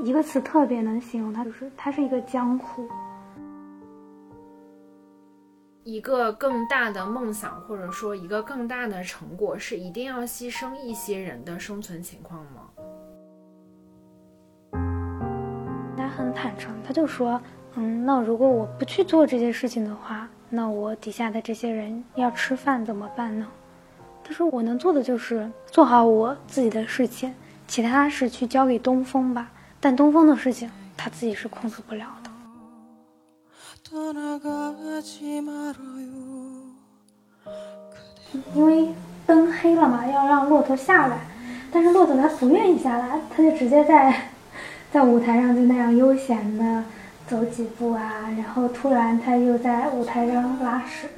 一个词特别能形容它，就是它是一个江湖。一个更大的梦想，或者说一个更大的成果，是一定要牺牲一些人的生存情况吗？他很坦诚，他就说：“嗯，那如果我不去做这些事情的话，那我底下的这些人要吃饭怎么办呢？”他说：“我能做的就是做好我自己的事情，其他事去交给东风吧。但东风的事情他自己是控制不了的。”因为灯黑了嘛，要让骆驼下来，但是骆驼它不愿意下来，它就直接在在舞台上就那样悠闲的走几步啊，然后突然它又在舞台上拉屎。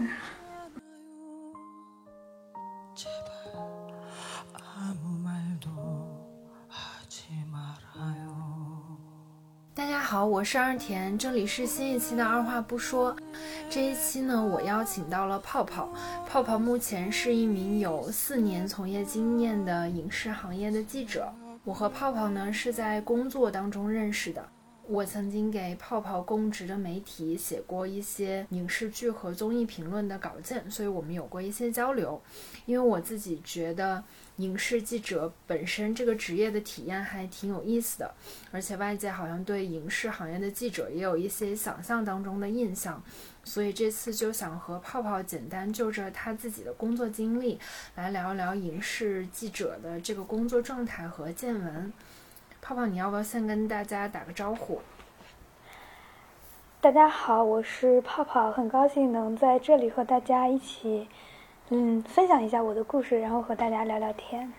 大家好，我是二田，这里是新一期的二话不说。这一期呢，我邀请到了泡泡。泡泡目前是一名有四年从业经验的影视行业的记者。我和泡泡呢是在工作当中认识的。我曾经给泡泡供职的媒体写过一些影视剧和综艺评论的稿件，所以我们有过一些交流。因为我自己觉得。影视记者本身这个职业的体验还挺有意思的，而且外界好像对影视行业的记者也有一些想象当中的印象，所以这次就想和泡泡简单就着他自己的工作经历来聊一聊影视记者的这个工作状态和见闻。泡泡，你要不要先跟大家打个招呼？大家好，我是泡泡，很高兴能在这里和大家一起。嗯，分享一下我的故事，然后和大家聊聊天。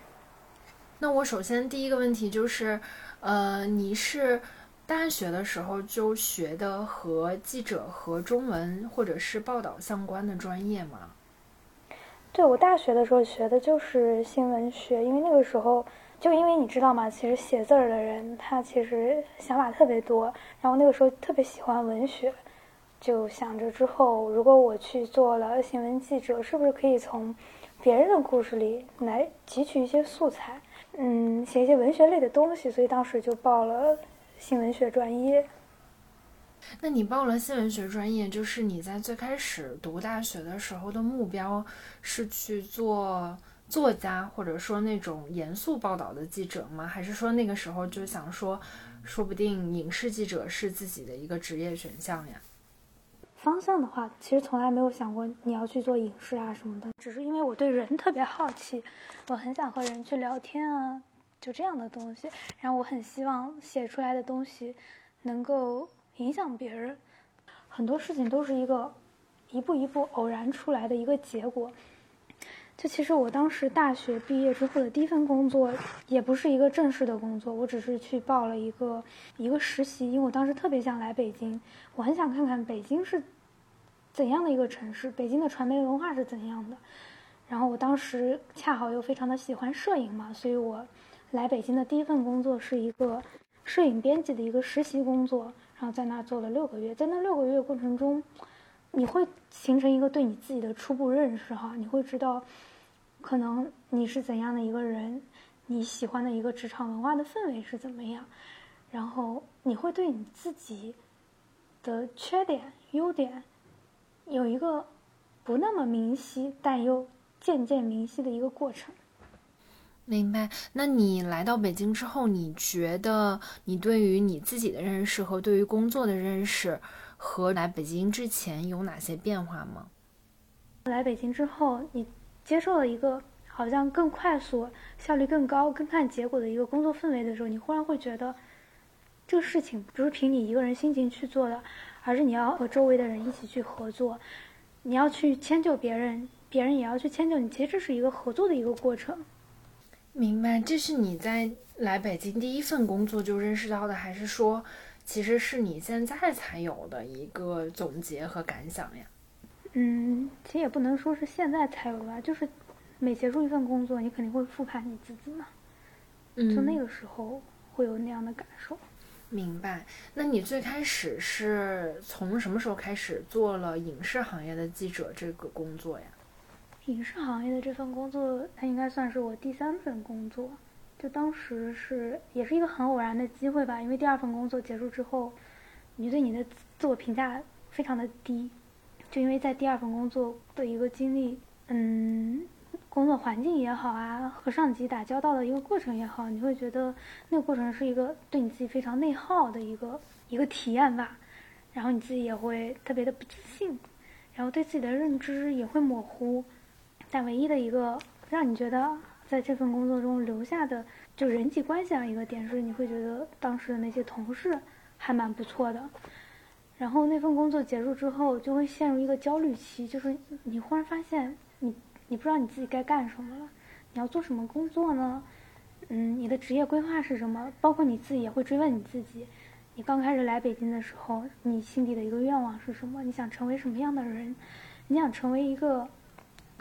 那我首先第一个问题就是，呃，你是大学的时候就学的和记者和中文或者是报道相关的专业吗？对，我大学的时候学的就是新闻学，因为那个时候就因为你知道吗？其实写字儿的人他其实想法特别多，然后那个时候特别喜欢文学。就想着之后，如果我去做了新闻记者，是不是可以从别人的故事里来汲取一些素材，嗯，写一些文学类的东西？所以当时就报了新闻学专业。那你报了新闻学专业，就是你在最开始读大学的时候的目标是去做作家，或者说那种严肃报道的记者吗？还是说那个时候就想说，说不定影视记者是自己的一个职业选项呀？方向的话，其实从来没有想过你要去做影视啊什么的，只是因为我对人特别好奇，我很想和人去聊天啊，就这样的东西。然后我很希望写出来的东西能够影响别人。很多事情都是一个一步一步偶然出来的一个结果。就其实我当时大学毕业之后的第一份工作也不是一个正式的工作，我只是去报了一个一个实习，因为我当时特别想来北京。我很想看看北京是怎样的一个城市，北京的传媒文化是怎样的。然后我当时恰好又非常的喜欢摄影嘛，所以我来北京的第一份工作是一个摄影编辑的一个实习工作，然后在那做了六个月。在那六个月过程中，你会形成一个对你自己的初步认识哈，你会知道可能你是怎样的一个人，你喜欢的一个职场文化的氛围是怎么样，然后你会对你自己。的缺点、优点，有一个不那么明晰，但又渐渐明晰的一个过程。明白。那你来到北京之后，你觉得你对于你自己的认识和对于工作的认识，和来北京之前有哪些变化吗？来北京之后，你接受了一个好像更快速、效率更高、更看结果的一个工作氛围的时候，你忽然会觉得。这个事情不是凭你一个人心情去做的，而是你要和周围的人一起去合作，你要去迁就别人，别人也要去迁就你。其实这是一个合作的一个过程。明白，这是你在来北京第一份工作就认识到的，还是说，其实是你现在才有的一个总结和感想呀？嗯，其实也不能说是现在才有吧，就是每结束一份工作，你肯定会复盘你自己嘛。嗯，就那个时候会有那样的感受。明白，那你最开始是从什么时候开始做了影视行业的记者这个工作呀？影视行业的这份工作，它应该算是我第三份工作。就当时是也是一个很偶然的机会吧，因为第二份工作结束之后，你对你的自我评价非常的低，就因为在第二份工作的一个经历，嗯，工作环境也好啊，和上级打交道的一个过程也好，你会觉得那个过程是一个对你自己非常内耗的一个一个体验吧，然后你自己也会特别的不自信，然后对自己的认知也会模糊。但唯一的一个让你觉得在这份工作中留下的，就人际关系上一个点是，你会觉得当时的那些同事还蛮不错的。然后那份工作结束之后，就会陷入一个焦虑期，就是你忽然发现你你不知道你自己该干什么了，你要做什么工作呢？嗯，你的职业规划是什么？包括你自己也会追问你自己，你刚开始来北京的时候，你心底的一个愿望是什么？你想成为什么样的人？你想成为一个？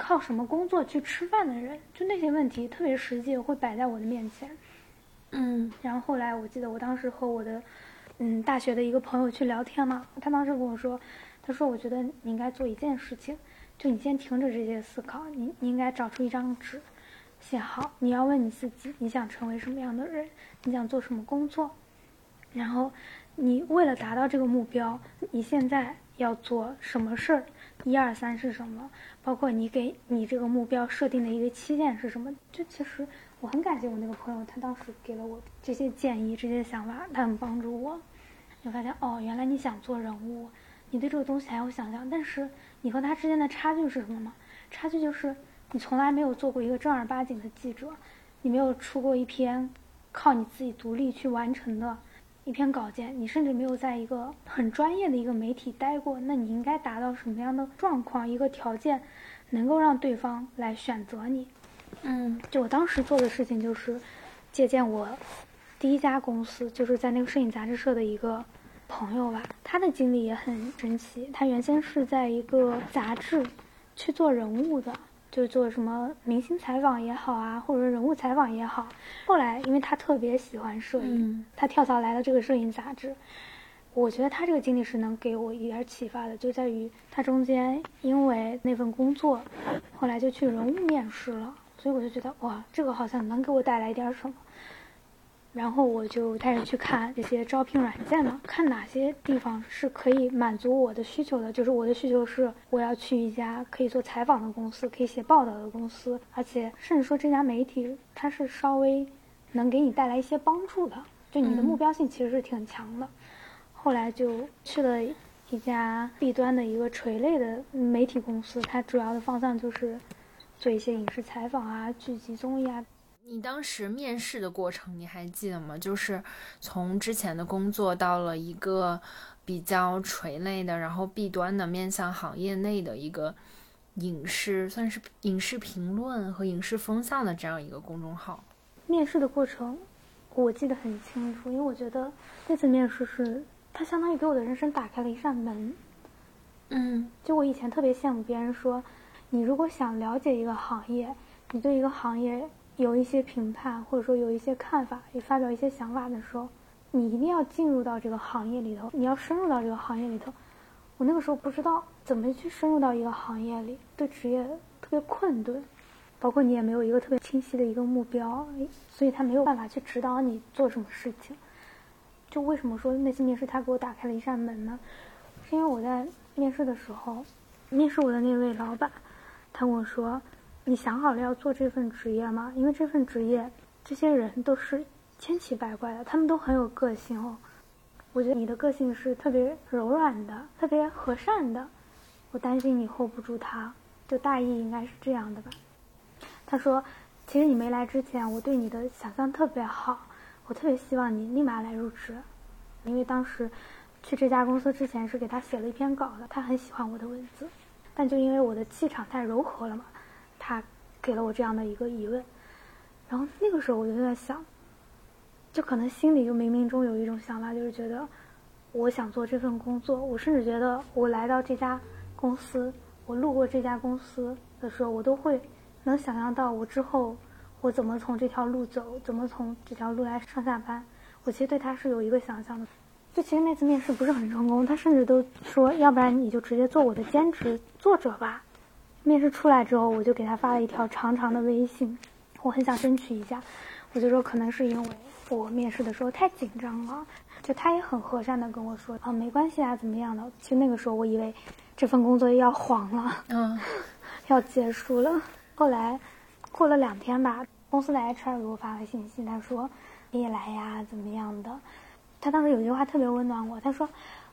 靠什么工作去吃饭的人，就那些问题特别实际，会摆在我的面前。嗯，然后后来我记得我当时和我的，嗯，大学的一个朋友去聊天嘛，他当时跟我说，他说我觉得你应该做一件事情，就你先停止这些思考，你你应该找出一张纸，写好你要问你自己，你想成为什么样的人，你想做什么工作，然后你为了达到这个目标，你现在要做什么事儿。一二三是什么？包括你给你这个目标设定的一个期限是什么？就其实我很感谢我那个朋友，他当时给了我这些建议、这些想法，他很帮助我。就发现哦，原来你想做人物，你对这个东西还有想象，但是你和他之间的差距是什么吗？差距就是你从来没有做过一个正儿八经的记者，你没有出过一篇靠你自己独立去完成的。一篇稿件，你甚至没有在一个很专业的一个媒体待过，那你应该达到什么样的状况、一个条件，能够让对方来选择你？嗯，就我当时做的事情就是借鉴我第一家公司，就是在那个摄影杂志社的一个朋友吧，他的经历也很神奇。他原先是在一个杂志去做人物的。就做什么明星采访也好啊，或者人物采访也好。后来，因为他特别喜欢摄影，他跳槽来了这个摄影杂志。我觉得他这个经历是能给我一点启发的，就在于他中间因为那份工作，后来就去人物面试了。所以我就觉得，哇，这个好像能给我带来一点什么。然后我就开始去看这些招聘软件了，看哪些地方是可以满足我的需求的。就是我的需求是，我要去一家可以做采访的公司，可以写报道的公司，而且甚至说这家媒体它是稍微能给你带来一些帮助的，就你的目标性其实是挺强的。后来就去了一家 B 端的一个垂类的媒体公司，它主要的方向就是做一些影视采访啊、剧集、综艺啊。你当时面试的过程你还记得吗？就是从之前的工作到了一个比较垂类的，然后弊端的面向行业内的一个影视，算是影视评论和影视风向的这样一个公众号。面试的过程我记得很清楚，因为我觉得那次面试是它相当于给我的人生打开了一扇门。嗯，就我以前特别羡慕别人说，你如果想了解一个行业，你对一个行业。有一些评判，或者说有一些看法，也发表一些想法的时候，你一定要进入到这个行业里头，你要深入到这个行业里头。我那个时候不知道怎么去深入到一个行业里，对职业特别困顿，包括你也没有一个特别清晰的一个目标，所以他没有办法去指导你做什么事情。就为什么说那次面试他给我打开了一扇门呢？是因为我在面试的时候，面试我的那位老板，他跟我说。你想好了要做这份职业吗？因为这份职业，这些人都是千奇百怪的，他们都很有个性哦。我觉得你的个性是特别柔软的，特别和善的。我担心你 hold 不住他，就大意应该是这样的吧。他说：“其实你没来之前，我对你的想象特别好，我特别希望你立马来入职，因为当时去这家公司之前是给他写了一篇稿的，他很喜欢我的文字，但就因为我的气场太柔和了嘛。”他给了我这样的一个疑问，然后那个时候我就在想，就可能心里就冥冥中有一种想法，就是觉得我想做这份工作。我甚至觉得我来到这家公司，我路过这家公司的时候，我都会能想象到我之后我怎么从这条路走，怎么从这条路来上下班。我其实对他是有一个想象的。就其实那次面试不是很成功，他甚至都说，要不然你就直接做我的兼职作者吧。面试出来之后，我就给他发了一条长长的微信，我很想争取一下，我就说可能是因为我面试的时候太紧张了，就他也很和善的跟我说啊没关系啊怎么样的。其实那个时候我以为这份工作要黄了，嗯，要结束了。后来过了两天吧，公司的 HR 给我发了信息，他说你也来呀怎么样的。他当时有句话特别温暖我，他说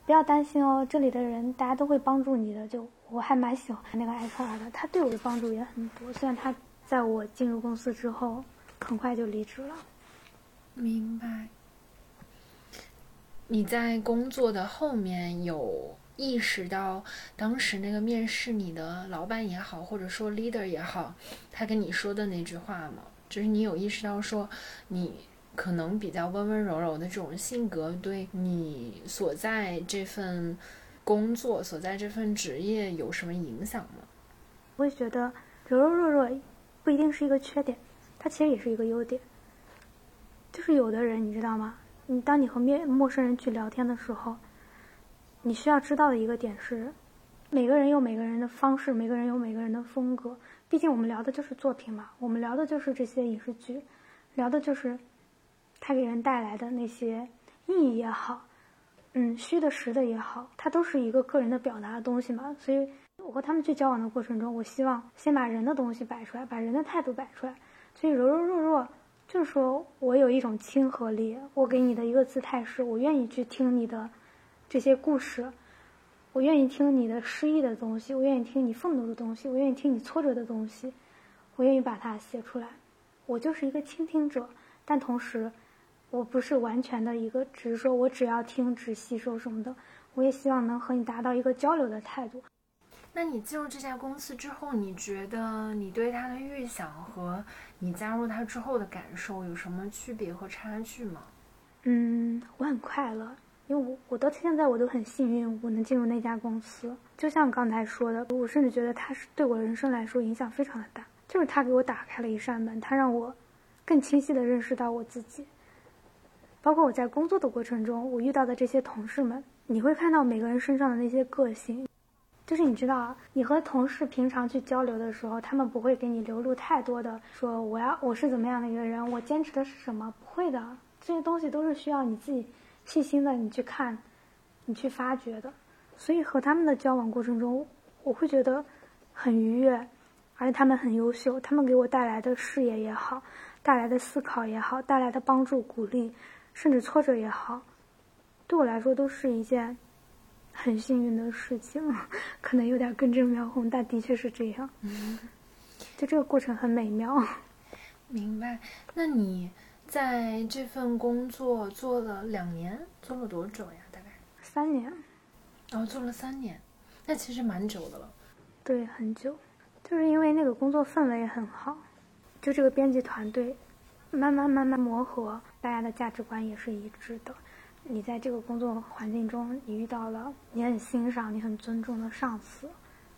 不要担心哦，这里的人大家都会帮助你的。就我还蛮喜欢那个 HR 的，他对我的帮助也很多。虽然他在我进入公司之后很快就离职了。明白。你在工作的后面有意识到，当时那个面试你的老板也好，或者说 leader 也好，他跟你说的那句话吗？就是你有意识到说，你可能比较温温柔柔的这种性格，对你所在这份工作、所在这份职业有什么影响吗？我也觉得柔柔弱弱不一定是一个缺点，它其实也是一个优点。就是有的人，你知道吗？你当你和面陌生人去聊天的时候，你需要知道的一个点是，每个人有每个人的方式，每个人有每个人的风格。毕竟我们聊的就是作品嘛，我们聊的就是这些影视剧，聊的就是它给人带来的那些意义也好，嗯，虚的实的也好，它都是一个个人的表达的东西嘛。所以我和他们去交往的过程中，我希望先把人的东西摆出来，把人的态度摆出来。所以柔柔弱弱。就是说我有一种亲和力，我给你的一个姿态是，我愿意去听你的这些故事，我愿意听你的失意的东西，我愿意听你愤怒的东西，我愿意听你挫折的东西，我愿意把它写出来。我就是一个倾听者，但同时，我不是完全的一个，只是说我只要听，只吸收什么的。我也希望能和你达到一个交流的态度。那你进入这家公司之后，你觉得你对他的预想和你加入他之后的感受有什么区别和差距吗？嗯，我很快乐，因为我我到现在我都很幸运，我能进入那家公司。就像刚才说的，我甚至觉得他是对我人生来说影响非常的大，就是他给我打开了一扇门，他让我更清晰的认识到我自己。包括我在工作的过程中，我遇到的这些同事们，你会看到每个人身上的那些个性。就是你知道啊，你和同事平常去交流的时候，他们不会给你流露太多的说我要我是怎么样的一个人，我坚持的是什么，不会的，这些东西都是需要你自己细心的你去看，你去发掘的。所以和他们的交往过程中，我会觉得很愉悦，而且他们很优秀，他们给我带来的视野也好，带来的思考也好，带来的帮助、鼓励，甚至挫折也好，对我来说都是一件。很幸运的事情，可能有点根正苗红，但的确是这样。嗯，就这个过程很美妙。明白。那你在这份工作做了两年，做了多久呀？大概三年。哦，做了三年，那其实蛮久的了。对，很久。就是因为那个工作氛围很好，就这个编辑团队，慢慢慢慢磨合，大家的价值观也是一致的。你在这个工作环境中，你遇到了你很欣赏、你很尊重的上司，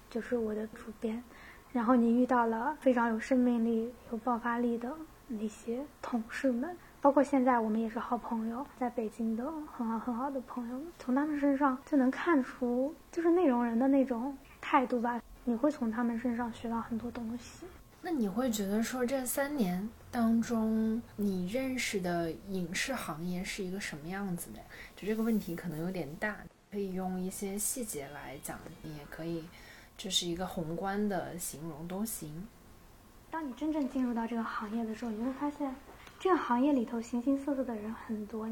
就是我的主编，然后你遇到了非常有生命力、有爆发力的那些同事们，包括现在我们也是好朋友，在北京的很好很好的朋友，从他们身上就能看出，就是内容人的那种态度吧，你会从他们身上学到很多东西。那你会觉得说这三年当中，你认识的影视行业是一个什么样子的？就这个问题可能有点大，可以用一些细节来讲，你也可以，这是一个宏观的形容都行。当你真正进入到这个行业的时候，你会发现，这个行业里头形形色色的人很多。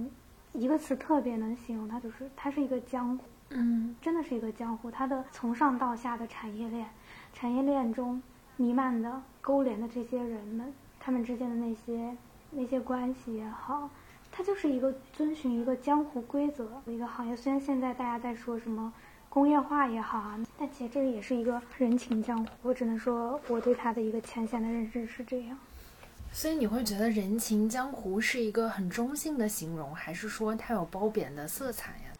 一个词特别能形容它，就是它是一个江湖。嗯，真的是一个江湖，它的从上到下的产业链，产业链中弥漫的。勾连的这些人们，他们之间的那些那些关系也好，它就是一个遵循一个江湖规则的一个行业。虽然现在大家在说什么工业化也好啊，但其实这也是一个人情江湖。我只能说，我对他的一个浅显的认识是这样。所以你会觉得人情江湖是一个很中性的形容，还是说它有褒贬的色彩呀？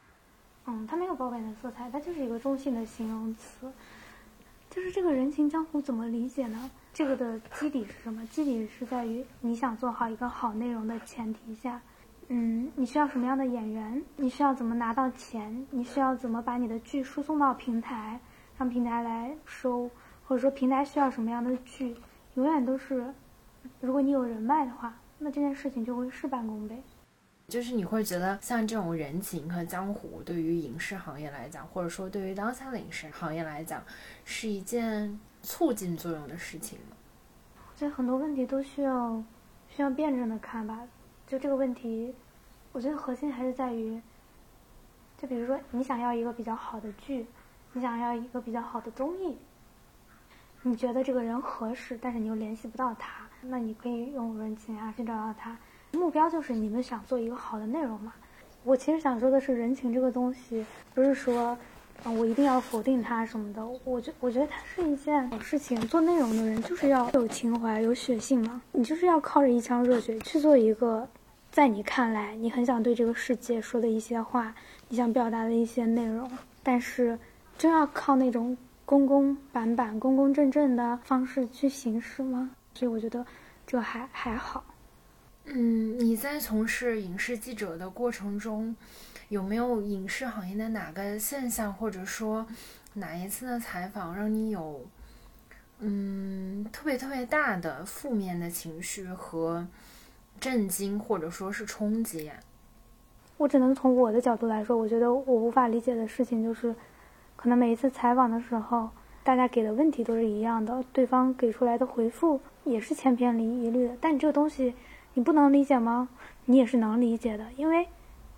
嗯，它没有褒贬的色彩，它就是一个中性的形容词。就是这个人情江湖怎么理解呢？这个的基底是什么？基底是在于你想做好一个好内容的前提下，嗯，你需要什么样的演员？你需要怎么拿到钱？你需要怎么把你的剧输送到平台，让平台来收？或者说平台需要什么样的剧？永远都是，如果你有人脉的话，那这件事情就会事半功倍。就是你会觉得像这种人情和江湖，对于影视行业来讲，或者说对于当下的影视行业来讲，是一件促进作用的事情吗？我觉得很多问题都需要需要辩证的看吧。就这个问题，我觉得核心还是在于，就比如说你想要一个比较好的剧，你想要一个比较好的综艺，你觉得这个人合适，但是你又联系不到他，那你可以用人情啊去找到他。目标就是你们想做一个好的内容嘛？我其实想说的是，人情这个东西，不是说，啊，我一定要否定它什么的。我觉我觉得它是一件好事情。做内容的人就是要有情怀、有血性嘛。你就是要靠着一腔热血去做一个，在你看来你很想对这个世界说的一些话，你想表达的一些内容。但是，真要靠那种公公板板、公公正正的方式去行事吗？所以我觉得，这还还好。嗯，你在从事影视记者的过程中，有没有影视行业的哪个现象，或者说哪一次的采访让你有嗯特别特别大的负面的情绪和震惊，或者说是冲击呀？我只能从我的角度来说，我觉得我无法理解的事情就是，可能每一次采访的时候，大家给的问题都是一样的，对方给出来的回复也是千篇一律的，但你这个东西。你不能理解吗？你也是能理解的，因为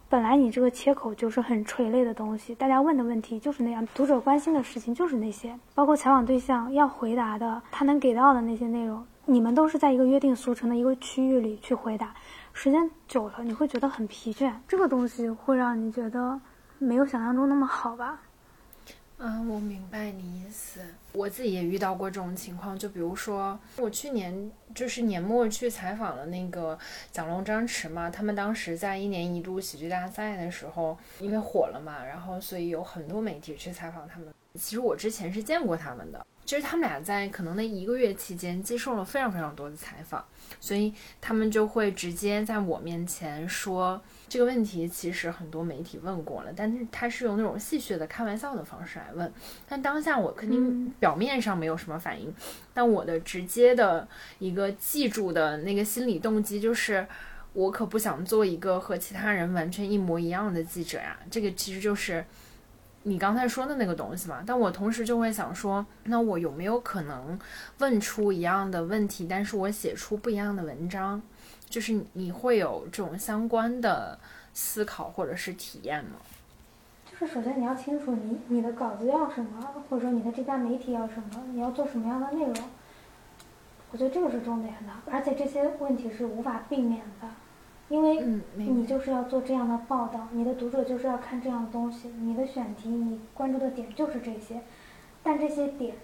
本来你这个切口就是很垂类的东西，大家问的问题就是那样，读者关心的事情就是那些，包括采访对象要回答的，他能给到的那些内容，你们都是在一个约定俗成的一个区域里去回答，时间久了你会觉得很疲倦，这个东西会让你觉得没有想象中那么好吧。嗯，我明白你意思。我自己也遇到过这种情况，就比如说我去年就是年末去采访了那个蒋龙、张弛嘛，他们当时在一年一度喜剧大赛的时候，因为火了嘛，然后所以有很多媒体去采访他们。其实我之前是见过他们的。就是他们俩在可能那一个月期间接受了非常非常多的采访，所以他们就会直接在我面前说这个问题，其实很多媒体问过了，但是他是用那种戏谑的开玩笑的方式来问。但当下我肯定表面上没有什么反应，但我的直接的一个记住的那个心理动机就是，我可不想做一个和其他人完全一模一样的记者呀。这个其实就是。你刚才说的那个东西嘛，但我同时就会想说，那我有没有可能问出一样的问题，但是我写出不一样的文章？就是你会有这种相关的思考或者是体验吗？就是首先你要清楚你你的稿子要什么，或者说你的这家媒体要什么，你要做什么样的内容？我觉得这个是重点的，而且这些问题是无法避免的。因为你就是要做这样的报道，你的读者就是要看这样的东西，你的选题，你关注的点就是这些。但这些点，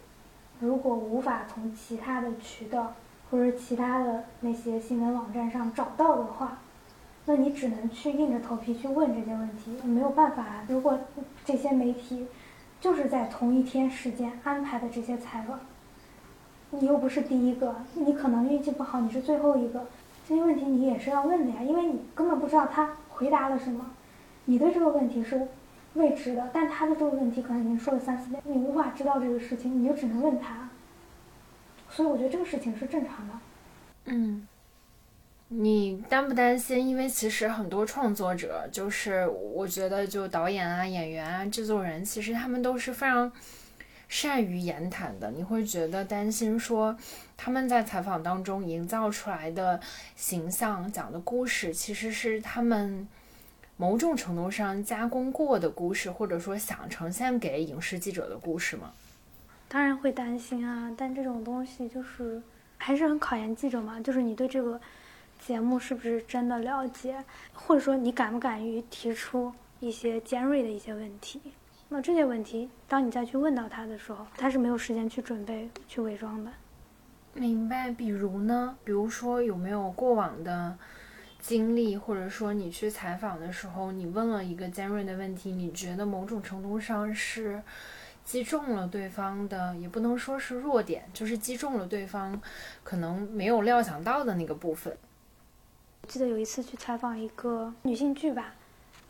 如果无法从其他的渠道或者其他的那些新闻网站上找到的话，那你只能去硬着头皮去问这些问题，没有办法。如果这些媒体就是在同一天时间安排的这些采访，你又不是第一个，你可能运气不好，你是最后一个。这些问题你也是要问的呀，因为你根本不知道他回答了什么，你对这个问题是未知的，但他的这个问题可能已经说了三四遍，你无法知道这个事情，你就只能问他。所以我觉得这个事情是正常的。嗯，你担不担心？因为其实很多创作者，就是我觉得就导演啊、演员啊、制作人，其实他们都是非常。善于言谈的，你会觉得担心说他们在采访当中营造出来的形象、讲的故事，其实是他们某种程度上加工过的故事，或者说想呈现给影视记者的故事吗？当然会担心啊，但这种东西就是还是很考验记者嘛，就是你对这个节目是不是真的了解，或者说你敢不敢于提出一些尖锐的一些问题。那这些问题，当你再去问到他的时候，他是没有时间去准备、去伪装的。明白？比如呢？比如说有没有过往的经历，或者说你去采访的时候，你问了一个尖锐的问题，你觉得某种程度上是击中了对方的，也不能说是弱点，就是击中了对方可能没有料想到的那个部分。记得有一次去采访一个女性剧吧，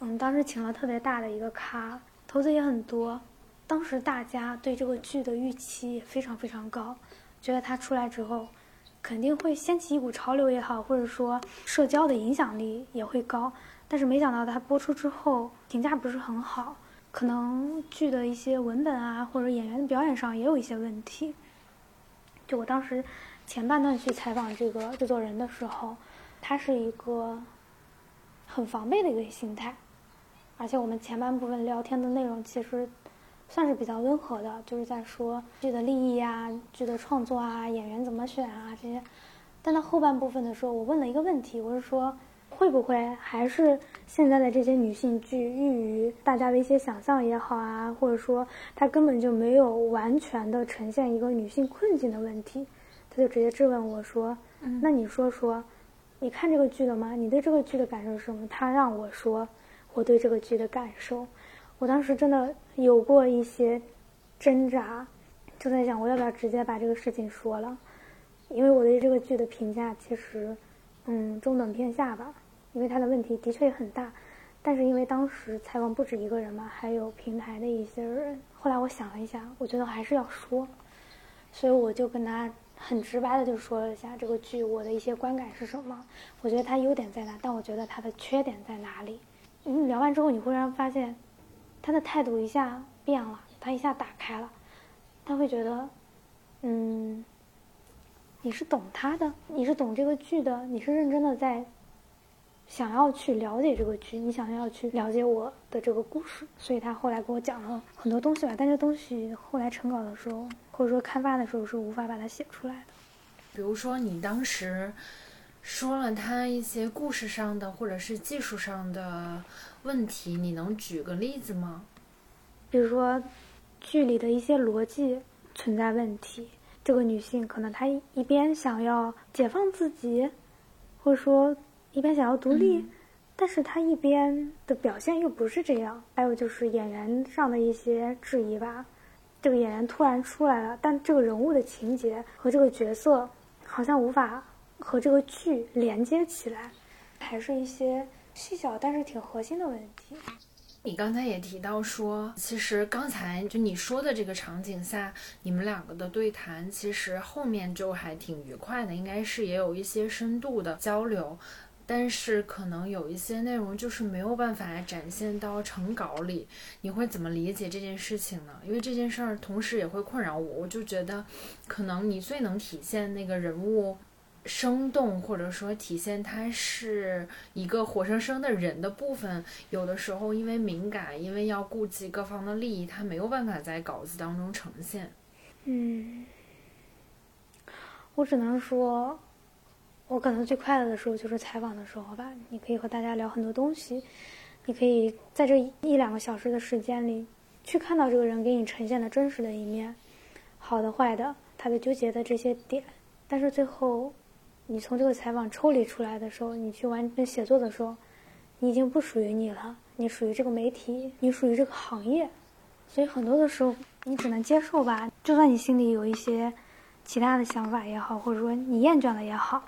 嗯，当时请了特别大的一个咖。投资也很多，当时大家对这个剧的预期也非常非常高，觉得它出来之后，肯定会掀起一股潮流也好，或者说社交的影响力也会高。但是没想到它播出之后评价不是很好，可能剧的一些文本啊，或者演员的表演上也有一些问题。就我当时前半段去采访这个制作人的时候，他是一个很防备的一个心态，而且我们前半部分聊天的内容其实算是比较温和的，就是在说剧的利益啊、剧的创作啊、演员怎么选啊这些。但到后半部分的时候，我问了一个问题，我是说。会不会还是现在的这些女性剧寓于大家的一些想象也好啊，或者说它根本就没有完全的呈现一个女性困境的问题？他就直接质问我说：“那你说说，你看这个剧了吗？你对这个剧的感受是什么？”他让我说我对这个剧的感受，我当时真的有过一些挣扎，就在想我要不要直接把这个事情说了，因为我对这个剧的评价其实，嗯，中等偏下吧。因为他的问题的确很大，但是因为当时采访不止一个人嘛，还有平台的一些人。后来我想了一下，我觉得还是要说，所以我就跟他很直白的就说了一下这个剧我的一些观感是什么。我觉得它优点在哪，但我觉得它的缺点在哪里。嗯，聊完之后你忽然发现，他的态度一下变了，他一下打开了，他会觉得，嗯，你是懂他的，你是懂这个剧的，你是认真的在。想要去了解这个剧，你想要去了解我的这个故事，所以他后来给我讲了很多东西吧。但这东西后来成稿的时候，或者说刊发的时候是无法把它写出来的。比如说，你当时说了他一些故事上的或者是技术上的问题，你能举个例子吗？比如说，剧里的一些逻辑存在问题。这个女性可能她一边想要解放自己，或者说。一边想要独立，但是她一边的表现又不是这样。还有就是演员上的一些质疑吧，这个演员突然出来了，但这个人物的情节和这个角色好像无法和这个剧连接起来，还是一些细小但是挺核心的问题。你刚才也提到说，其实刚才就你说的这个场景下，你们两个的对谈其实后面就还挺愉快的，应该是也有一些深度的交流。但是可能有一些内容就是没有办法展现到成稿里，你会怎么理解这件事情呢？因为这件事儿同时也会困扰我，我就觉得，可能你最能体现那个人物生动，或者说体现他是一个活生生的人的部分，有的时候因为敏感，因为要顾及各方的利益，他没有办法在稿子当中呈现。嗯，我只能说。我可能最快乐的时候就是采访的时候吧，你可以和大家聊很多东西，你可以在这一两个小时的时间里，去看到这个人给你呈现的真实的一面，好的坏的，他的纠结的这些点。但是最后，你从这个采访抽离出来的时候，你去完成写作的时候，你已经不属于你了，你属于这个媒体，你属于这个行业，所以很多的时候你只能接受吧。就算你心里有一些其他的想法也好，或者说你厌倦了也好。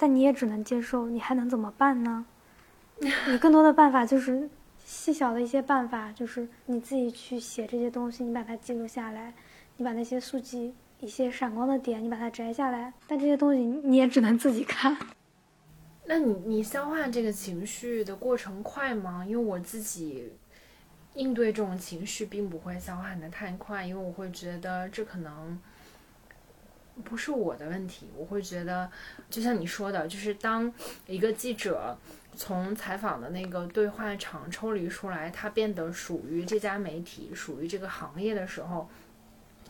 但你也只能接受，你还能怎么办呢？你更多的办法就是细小的一些办法，就是你自己去写这些东西，你把它记录下来，你把那些速记一些闪光的点，你把它摘下来。但这些东西你也只能自己看。那你你消化这个情绪的过程快吗？因为我自己应对这种情绪并不会消化的太快，因为我会觉得这可能。不是我的问题，我会觉得，就像你说的，就是当一个记者从采访的那个对话场抽离出来，他变得属于这家媒体、属于这个行业的时候，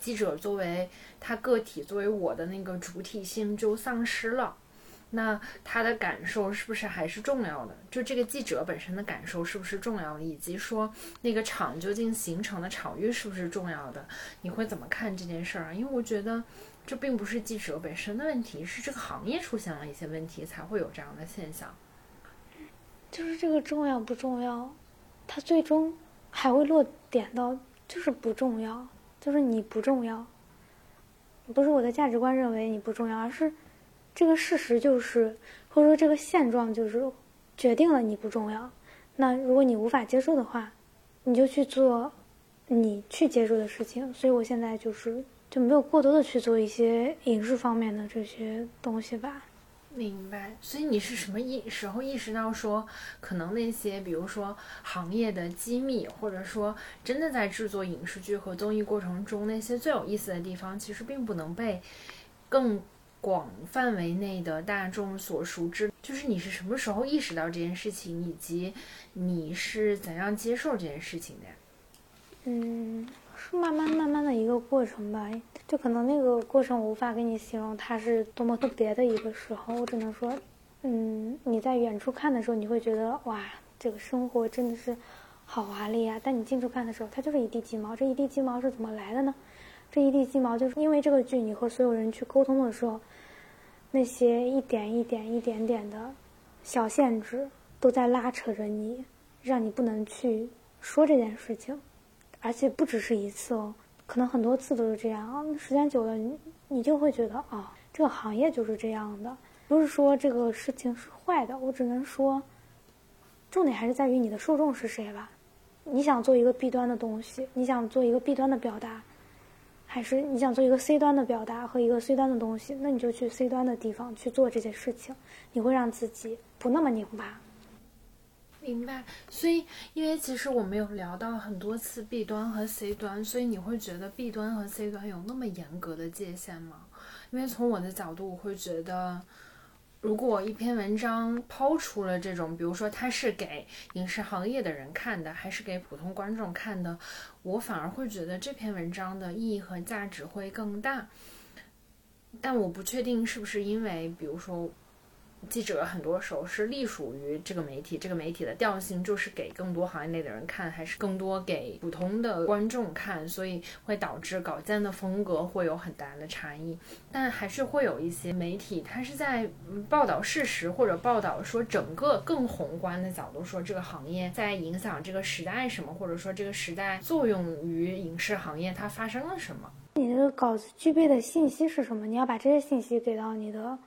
记者作为他个体、作为我的那个主体性就丧失了。那他的感受是不是还是重要的？就这个记者本身的感受是不是重要的？以及说那个场究竟形成的场域是不是重要的？你会怎么看这件事儿啊？因为我觉得。这并不是记者本身的问题，是这个行业出现了一些问题，才会有这样的现象。就是这个重要不重要，它最终还会落点到就是不重要，就是你不重要。不是我的价值观认为你不重要，而是这个事实就是，或者说这个现状就是决定了你不重要。那如果你无法接受的话，你就去做你去接受的事情。所以我现在就是。就没有过多的去做一些影视方面的这些东西吧。明白。所以你是什么意时候意识到说，可能那些比如说行业的机密，或者说真的在制作影视剧和综艺过程中那些最有意思的地方，其实并不能被更广范围内的大众所熟知。就是你是什么时候意识到这件事情，以及你是怎样接受这件事情的呀？嗯。慢慢慢慢的一个过程吧，就可能那个过程我无法给你形容它是多么特别的一个时候，我只能说，嗯，你在远处看的时候，你会觉得哇，这个生活真的是好华丽啊！但你近处看的时候，它就是一地鸡毛。这一地鸡毛是怎么来的呢？这一地鸡毛就是因为这个剧，你和所有人去沟通的时候，那些一点一点一点点的小限制都在拉扯着你，让你不能去说这件事情。而且不只是一次哦，可能很多次都是这样。时间久了，你你就会觉得啊，这个行业就是这样的。不是说这个事情是坏的，我只能说，重点还是在于你的受众是谁吧。你想做一个 B 端的东西，你想做一个 B 端的表达，还是你想做一个 C 端的表达和一个 C 端的东西？那你就去 C 端的地方去做这些事情，你会让自己不那么拧巴。明白，所以因为其实我们有聊到很多次 B 端和 C 端，所以你会觉得 B 端和 C 端有那么严格的界限吗？因为从我的角度，我会觉得，如果一篇文章抛出了这种，比如说它是给影视行业的人看的，还是给普通观众看的，我反而会觉得这篇文章的意义和价值会更大。但我不确定是不是因为，比如说。记者很多时候是隶属于这个媒体，这个媒体的调性就是给更多行业内的人看，还是更多给普通的观众看，所以会导致稿件的风格会有很大的差异。但还是会有一些媒体，它是在报道事实或者报道说整个更宏观的角度，说这个行业在影响这个时代什么，或者说这个时代作用于影视行业它发生了什么。你的稿子具备的信息是什么？你要把这些信息给到你的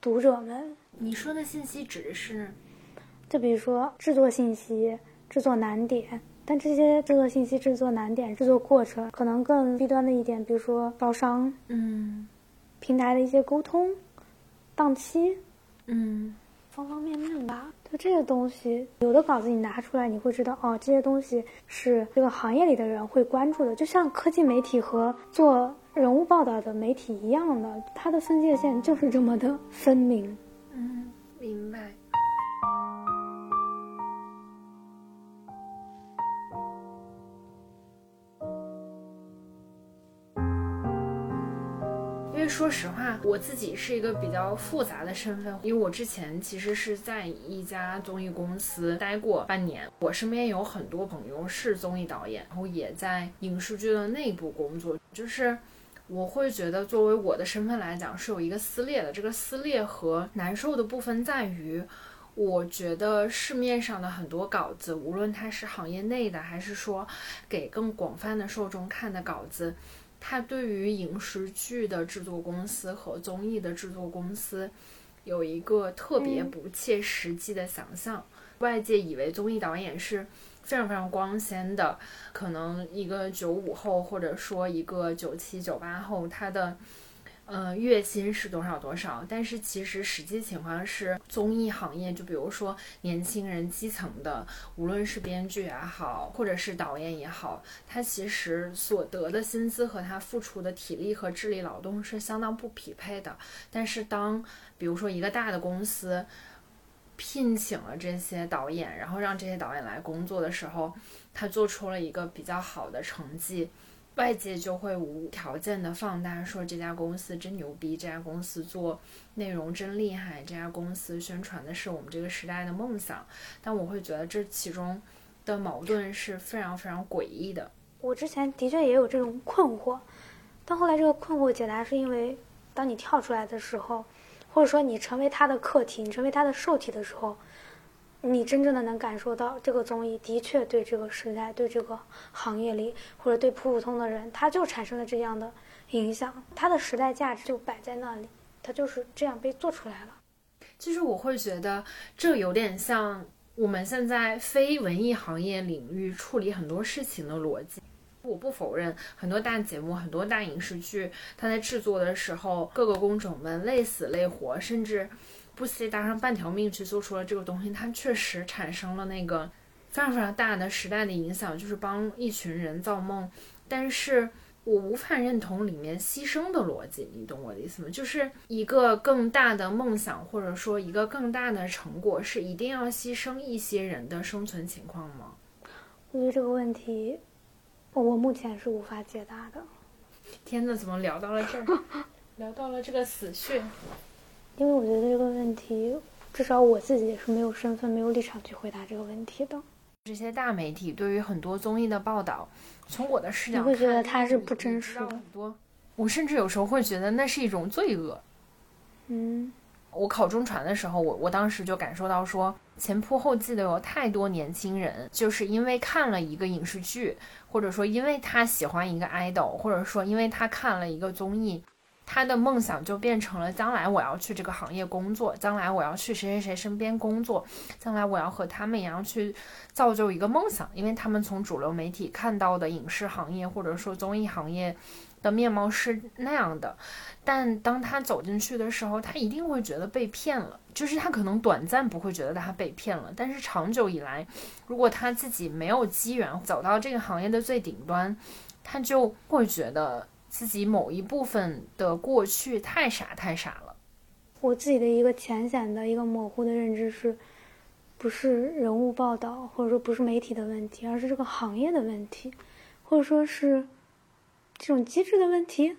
读者们。你说的信息指的是，就比如说制作信息、制作难点，但这些制作信息、制作难点、制作过程可能更弊端的一点，比如说招商，嗯，平台的一些沟通、档期，嗯，方方面面吧。就这些东西，有的稿子你拿出来，你会知道哦，这些东西是这个行业里的人会关注的，就像科技媒体和做人物报道的媒体一样的，它的分界线就是这么的分明。嗯，明白。因为说实话，我自己是一个比较复杂的身份，因为我之前其实是在一家综艺公司待过半年，我身边有很多朋友是综艺导演，然后也在影视剧的内部工作，就是。我会觉得，作为我的身份来讲，是有一个撕裂的。这个撕裂和难受的部分在于，我觉得市面上的很多稿子，无论它是行业内的，还是说给更广泛的受众看的稿子，它对于影视剧的制作公司和综艺的制作公司，有一个特别不切实际的想象。外界以为综艺导演是。非常非常光鲜的，可能一个九五后或者说一个九七九八后，他的呃月薪是多少多少？但是其实实际情况是，综艺行业就比如说年轻人基层的，无论是编剧也好，或者是导演也好，他其实所得的薪资和他付出的体力和智力劳动是相当不匹配的。但是当比如说一个大的公司。聘请了这些导演，然后让这些导演来工作的时候，他做出了一个比较好的成绩，外界就会无条件的放大，说这家公司真牛逼，这家公司做内容真厉害，这家公司宣传的是我们这个时代的梦想。但我会觉得这其中的矛盾是非常非常诡异的。我之前的确也有这种困惑，但后来这个困惑解答是因为，当你跳出来的时候。或者说，你成为他的课题，你成为他的受体的时候，你真正的能感受到这个综艺的确对这个时代、对这个行业里，或者对普普通的人，他就产生了这样的影响。它的时代价值就摆在那里，它就是这样被做出来了。其实我会觉得，这有点像我们现在非文艺行业领域处理很多事情的逻辑。我不否认很多大节目、很多大影视剧，它在制作的时候，各个工种们累死累活，甚至不惜搭上半条命去做出了这个东西，它确实产生了那个非常非常大的时代的影响，就是帮一群人造梦。但是我无法认同里面牺牲的逻辑，你懂我的意思吗？就是一个更大的梦想，或者说一个更大的成果，是一定要牺牲一些人的生存情况吗？我觉得这个问题，我目前是无法解答的。天呐，怎么聊到了这儿？聊到了这个死穴。因为我觉得这个问题，至少我自己也是没有身份、没有立场去回答这个问题的。这些大媒体对于很多综艺的报道，从我的视角，你会觉得它是不真实的。很多，我甚至有时候会觉得那是一种罪恶。嗯。我考中传的时候，我我当时就感受到说，前仆后继的有太多年轻人，就是因为看了一个影视剧，或者说因为他喜欢一个 idol，或者说因为他看了一个综艺，他的梦想就变成了将来我要去这个行业工作，将来我要去谁谁谁身边工作，将来我要和他们一样去造就一个梦想，因为他们从主流媒体看到的影视行业或者说综艺行业。的面貌是那样的，但当他走进去的时候，他一定会觉得被骗了。就是他可能短暂不会觉得他被骗了，但是长久以来，如果他自己没有机缘走到这个行业的最顶端，他就会觉得自己某一部分的过去太傻太傻了。我自己的一个浅显的一个模糊的认知是，不是人物报道或者说不是媒体的问题，而是这个行业的问题，或者说是。这种机制的问题，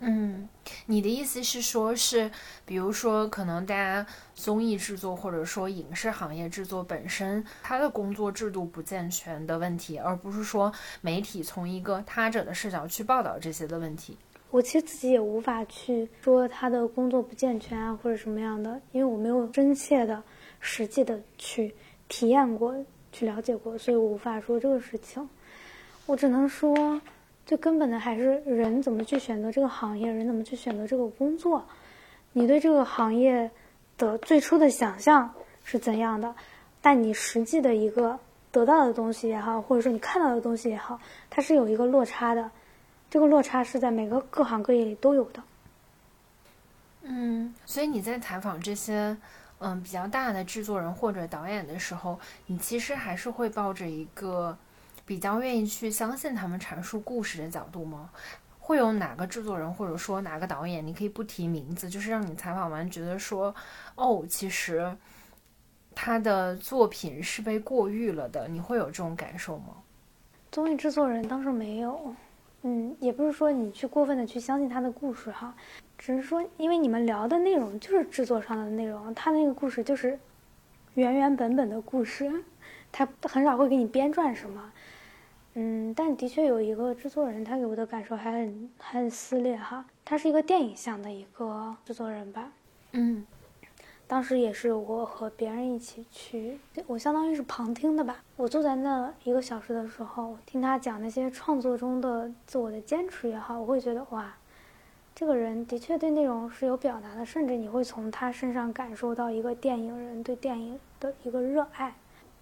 嗯，你的意思是说，是比如说，可能大家综艺制作或者说影视行业制作本身，它的工作制度不健全的问题，而不是说媒体从一个他者的视角去报道这些的问题。我其实自己也无法去说他的工作不健全啊，或者什么样的，因为我没有真切的、实际的去体验过、去了解过，所以我无法说这个事情。我只能说。最根本的还是人怎么去选择这个行业，人怎么去选择这个工作。你对这个行业的最初的想象是怎样的？但你实际的一个得到的东西也好，或者说你看到的东西也好，它是有一个落差的。这个落差是在每个各行各业里都有的。嗯，所以你在采访这些嗯比较大的制作人或者导演的时候，你其实还是会抱着一个。比较愿意去相信他们阐述故事的角度吗？会有哪个制作人或者说哪个导演，你可以不提名字，就是让你采访完觉得说，哦，其实他的作品是被过誉了的，你会有这种感受吗？综艺制作人倒是没有，嗯，也不是说你去过分的去相信他的故事哈，只是说因为你们聊的内容就是制作上的内容，他那个故事就是原原本本的故事，他很少会给你编撰什么。嗯，但的确有一个制作人，他给我的感受还很还很撕裂哈。他是一个电影向的一个制作人吧。嗯，当时也是我和别人一起去，我相当于是旁听的吧。我坐在那一个小时的时候，听他讲那些创作中的自我的坚持也好，我会觉得哇，这个人的确对内容是有表达的，甚至你会从他身上感受到一个电影人对电影的一个热爱。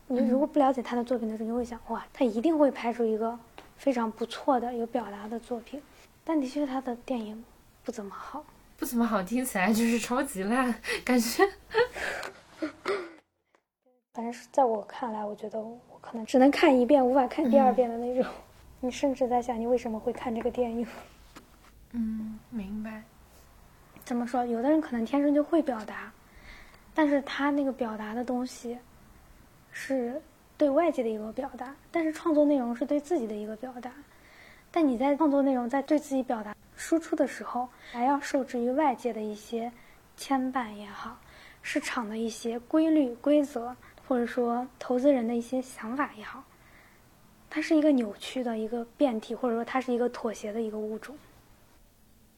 你如果不了解他的作品的时候，你会想哇，他一定会拍出一个非常不错的有表达的作品。但的确，他的电影不怎么好，不怎么好，听起来就是超级烂，感觉。反正是在我看来，我觉得我可能只能看一遍，无法看第二遍的那种。你甚至在想，你为什么会看这个电影？嗯，明白。怎么说？有的人可能天生就会表达，但是他那个表达的东西。是对外界的一个表达，但是创作内容是对自己的一个表达。但你在创作内容在对自己表达输出的时候，还要受制于外界的一些牵绊也好，市场的一些规律规则，或者说投资人的一些想法也好，它是一个扭曲的一个变体，或者说它是一个妥协的一个物种。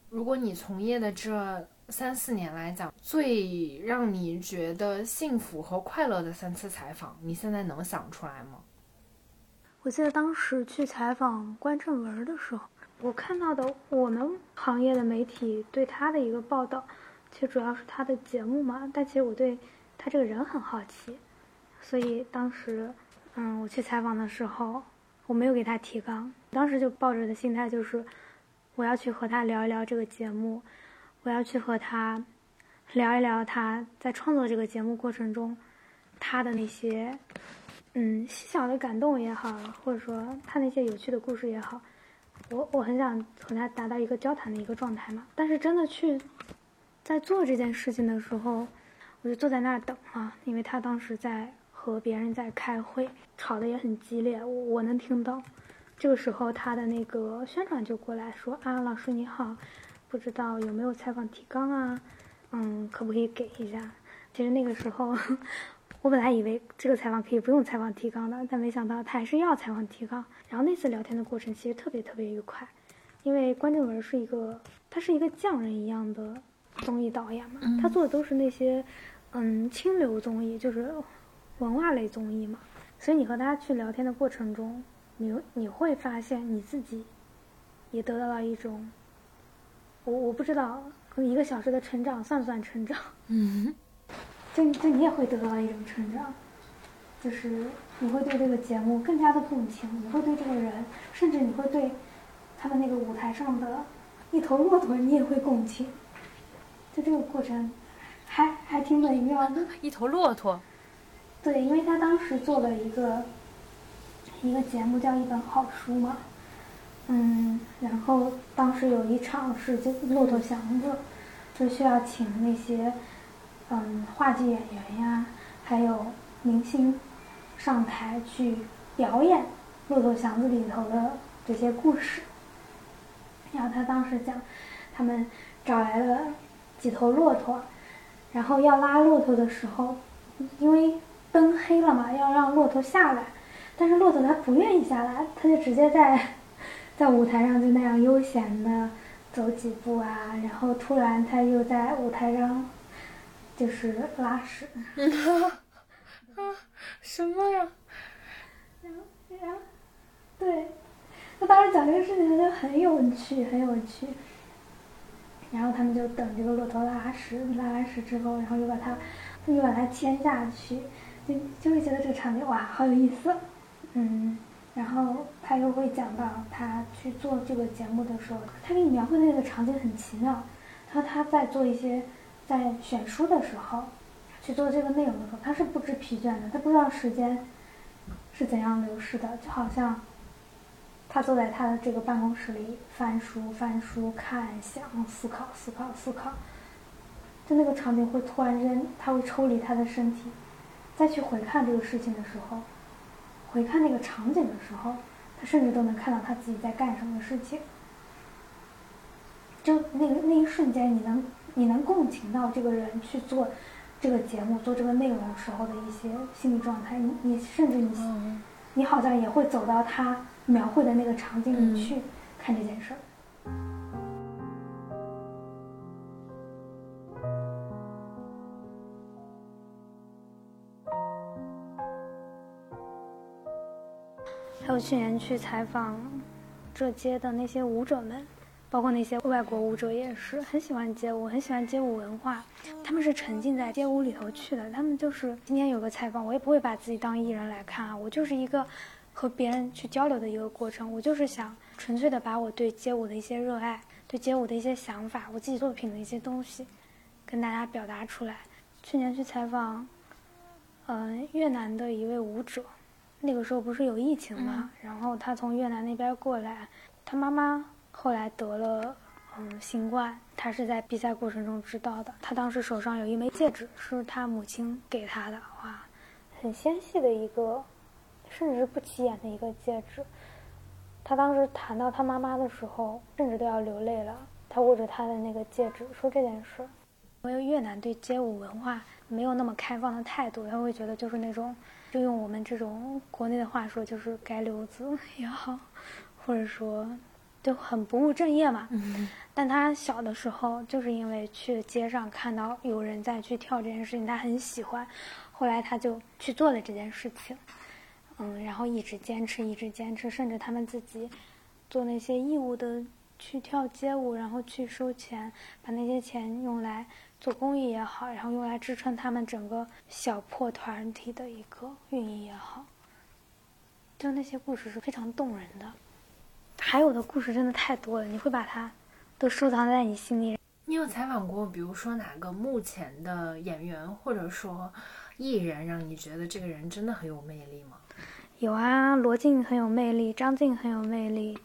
如果你从业的这。三四年来讲，最让你觉得幸福和快乐的三次采访，你现在能想出来吗？我记得当时去采访关正文的时候，我看到的我们行业的媒体对他的一个报道，其实主要是他的节目嘛。但其实我对他这个人很好奇，所以当时，嗯，我去采访的时候，我没有给他提纲，当时就抱着的心态就是，我要去和他聊一聊这个节目，我要去和他聊一聊他在创作这个节目过程中他的那些嗯细小的感动也好，或者说他那些有趣的故事也好，我我很想和他达到一个交谈的一个状态嘛。但是真的去在做这件事情的时候，我就坐在那儿等啊，因为他当时在。和别人在开会，吵得也很激烈，我我能听到。这个时候，他的那个宣传就过来说：“啊，老师你好，不知道有没有采访提纲啊？嗯，可不可以给一下？”其实那个时候，我本来以为这个采访可以不用采访提纲的，但没想到他还是要采访提纲。然后那次聊天的过程其实特别特别愉快，因为关正文是一个，他是一个匠人一样的综艺导演嘛，他做的都是那些嗯清流综艺，就是。文化类综艺嘛，所以你和他去聊天的过程中，你你会发现你自己也得到了一种，我我不知道，可能一个小时的成长算不算成长？嗯，就就你也会得到一种成长，就是你会对这个节目更加的共情，你会对这个人，甚至你会对他们那个舞台上的一头骆驼，你也会共情。就这个过程，还还挺美妙的。一头骆驼。对，因为他当时做了一个一个节目叫《一本好书》嘛，嗯，然后当时有一场是就骆驼祥子，就需要请那些嗯话剧演员呀，还有明星上台去表演《骆驼祥子》里头的这些故事。然后他当时讲，他们找来了几头骆驼，然后要拉骆驼的时候，因为灯黑了嘛，要让骆驼下来，但是骆驼它不愿意下来，它就直接在，在舞台上就那样悠闲的走几步啊，然后突然他又在舞台上，就是拉屎。啊，什么呀？然后，然后，对，他当时讲这个事情就很有趣，很有趣。然后他们就等这个骆驼拉屎，拉完屎之后，然后又把它，又把它牵下去。就就会觉得这个场景哇，好有意思，嗯，然后他又会讲到他去做这个节目的时候，他给你描绘的那个场景很奇妙。他说他在做一些在选书的时候，去做这个内容的时候，他是不知疲倦的，他不知道时间是怎样流逝的，就好像他坐在他的这个办公室里翻书、翻书、看、想、思考、思考、思考，就那个场景会突然间，他会抽离他的身体。再去回看这个事情的时候，回看那个场景的时候，他甚至都能看到他自己在干什么事情。就那个那一瞬间，你能你能共情到这个人去做这个节目、做这个内容时候的一些心理状态。你你甚至你你好像也会走到他描绘的那个场景里去看这件事儿。去年去采访这街的那些舞者们，包括那些外国舞者也是很喜欢街舞，很喜欢街舞文化。他们是沉浸在街舞里头去的。他们就是今天有个采访，我也不会把自己当艺人来看啊，我就是一个和别人去交流的一个过程。我就是想纯粹的把我对街舞的一些热爱、对街舞的一些想法、我自己作品的一些东西，跟大家表达出来。去年去采访，嗯，越南的一位舞者。那个时候不是有疫情嘛，然后他从越南那边过来，他妈妈后来得了嗯新冠，他是在比赛过程中知道的。他当时手上有一枚戒指，是他母亲给他的，哇，很纤细的一个，甚至是不起眼的一个戒指。他当时谈到他妈妈的时候，甚至都要流泪了。他握着他的那个戒指说这件事。因为越南对街舞文化没有那么开放的态度，他会觉得就是那种。就用我们这种国内的话说，就是街溜子也好，或者说就很不务正业嘛。嗯。但他小的时候，就是因为去街上看到有人在去跳这件事情，他很喜欢。后来他就去做了这件事情，嗯，然后一直坚持，一直坚持，甚至他们自己做那些义务的去跳街舞，然后去收钱，把那些钱用来。做公益也好，然后用来支撑他们整个小破团体的一个运营也好，就那些故事是非常动人的。还有的故事真的太多了，你会把它都收藏在你心里。你有采访过，比如说哪个目前的演员或者说艺人，让你觉得这个人真的很有魅力吗？有啊，罗晋很有魅力，张晋很有魅力，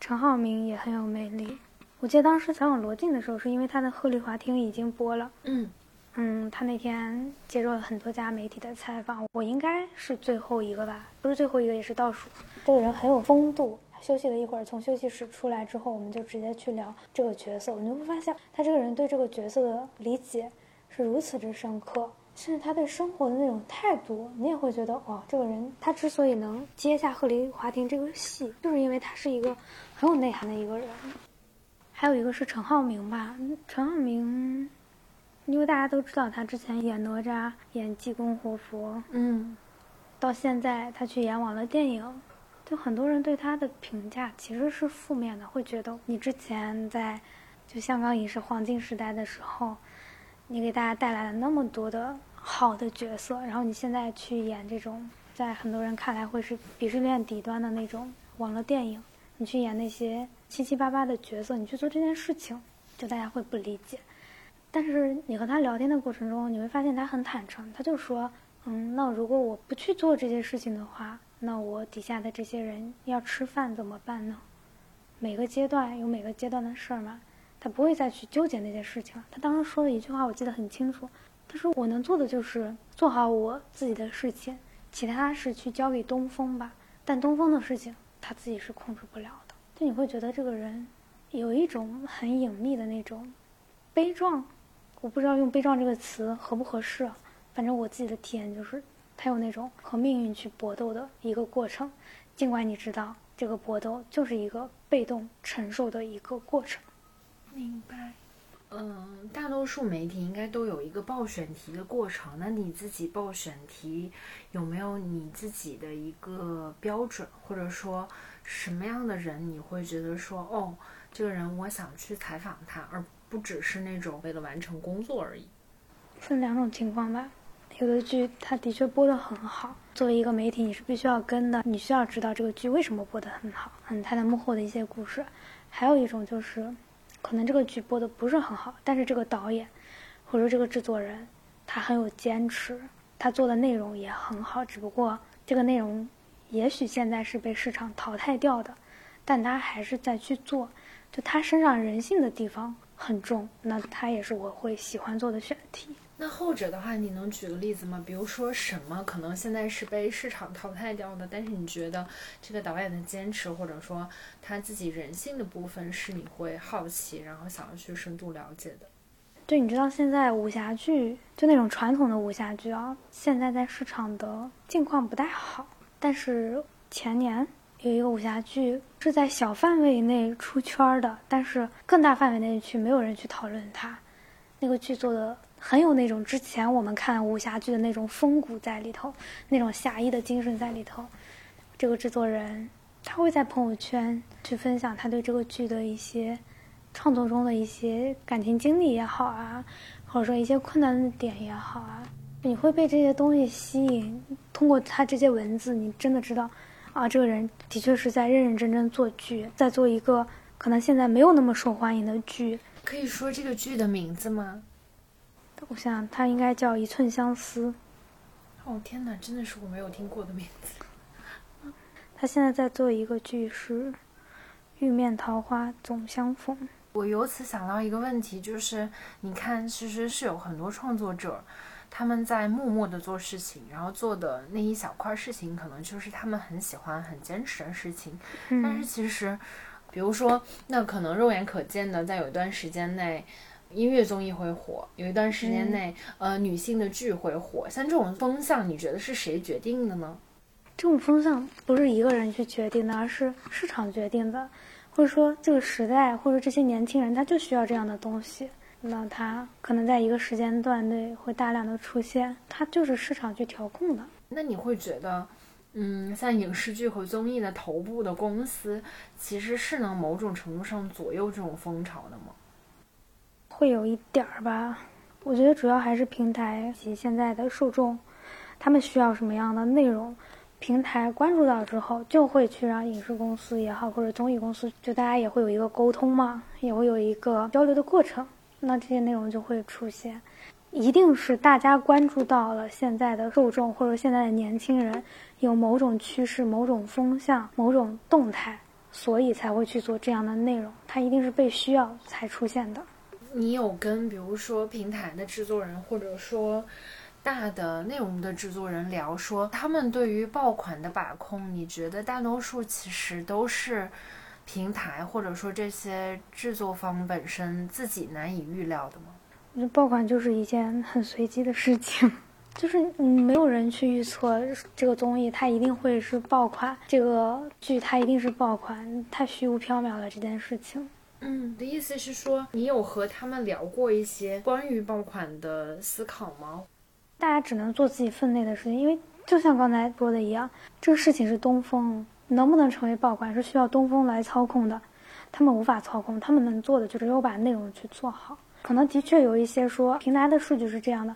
陈浩民也很有魅力。我记得当时采访罗晋的时候，是因为他的《鹤唳华亭》已经播了。嗯嗯，他那天接受了很多家媒体的采访，我应该是最后一个吧，不是最后一个也是倒数。这个人很有风度。休息了一会儿，从休息室出来之后，我们就直接去聊这个角色。你会发现，他这个人对这个角色的理解是如此之深刻，甚至他对生活的那种态度，你也会觉得，哇，这个人他之所以能接下《鹤唳华亭》这个戏，就是因为他是一个很有内涵的一个人。还有一个是陈浩民吧，陈浩民，因为大家都知道他之前演哪吒、演济公活佛，嗯，到现在他去演网络电影。就很多人对他的评价其实是负面的，会觉得你之前在就香港影视黄金时代的时候，你给大家带来了那么多的好的角色，然后你现在去演这种在很多人看来会是鄙视链底端的那种网络电影，你去演那些七七八八的角色，你去做这件事情，就大家会不理解。但是你和他聊天的过程中，你会发现他很坦诚，他就说，嗯，那如果我不去做这些事情的话。那我底下的这些人要吃饭怎么办呢？每个阶段有每个阶段的事儿嘛，他不会再去纠结那些事情了。他当时说的一句话我记得很清楚，他说：“我能做的就是做好我自己的事情，其他事去交给东风吧。但东风的事情他自己是控制不了。”就你会觉得这个人有一种很隐秘的那种悲壮，我不知道用悲壮这个词合不合适，反正我自己的体验就是。他有那种和命运去搏斗的一个过程，尽管你知道这个搏斗就是一个被动承受的一个过程。明白。嗯，大多数媒体应该都有一个报选题的过程。那你自己报选题有没有你自己的一个标准，或者说什么样的人你会觉得说，哦，这个人我想去采访他，而不只是那种为了完成工作而已。分两种情况吧。有的剧它的确播得很好，作为一个媒体，你是必须要跟的，你需要知道这个剧为什么播得很好，嗯，它的幕后的一些故事。还有一种就是，可能这个剧播的不是很好，但是这个导演或者这个制作人他很有坚持，他做的内容也很好，只不过这个内容也许现在是被市场淘汰掉的，但他还是在去做，就他身上人性的地方很重，那他也是我会喜欢做的选题。那后者的话，你能举个例子吗？比如说什么可能现在是被市场淘汰掉的，但是你觉得这个导演的坚持，或者说他自己人性的部分是你会好奇，然后想要去深度了解的？对，你知道现在武侠剧就那种传统的武侠剧啊，现在在市场的境况不太好。但是前年有一个武侠剧是在小范围内出圈的，但是更大范围内去没有人去讨论它。那个剧做的。很有那种之前我们看武侠剧的那种风骨在里头，那种侠义的精神在里头。这个制作人他会在朋友圈去分享他对这个剧的一些创作中的一些感情经历也好啊，或者说一些困难的点也好啊，你会被这些东西吸引。通过他这些文字，你真的知道，啊，这个人的确是在认认真真做剧，在做一个可能现在没有那么受欢迎的剧。可以说这个剧的名字吗？我想它应该叫《一寸相思》。哦天哪，真的是我没有听过的名字。他现在在做一个剧是《玉面桃花总相逢》。我由此想到一个问题，就是你看，其实是有很多创作者，他们在默默的做事情，然后做的那一小块事情，可能就是他们很喜欢、很坚持的事情。但是其实，比如说，那可能肉眼可见的，在有一段时间内。音乐综艺会火，有一段时间内，呃，女性的剧会火。像这种风向，你觉得是谁决定的呢？这种风向不是一个人去决定的，而是市场决定的，或者说这个时代，或者这些年轻人他就需要这样的东西，那它可能在一个时间段内会大量的出现，它就是市场去调控的。那你会觉得，嗯，像影视剧和综艺的头部的公司，其实是能某种程度上左右这种风潮的吗？会有一点儿吧，我觉得主要还是平台及现在的受众，他们需要什么样的内容，平台关注到之后，就会去让影视公司也好，或者综艺公司，就大家也会有一个沟通嘛，也会有一个交流的过程，那这些内容就会出现。一定是大家关注到了现在的受众或者现在的年轻人有某种趋势、某种风向、某种动态，所以才会去做这样的内容。它一定是被需要才出现的。你有跟比如说平台的制作人，或者说大的内容的制作人聊，说他们对于爆款的把控，你觉得大多数其实都是平台或者说这些制作方本身自己难以预料的吗？我觉得爆款就是一件很随机的事情，就是没有人去预测这个综艺它一定会是爆款，这个剧它一定是爆款，太虚无缥缈了这件事情。嗯，你的意思是说你有和他们聊过一些关于爆款的思考吗？大家只能做自己分内的事情，因为就像刚才说的一样，这个事情是东风能不能成为爆款是需要东风来操控的，他们无法操控，他们能做的就只有把内容去做好。可能的确有一些说平台的数据是这样的，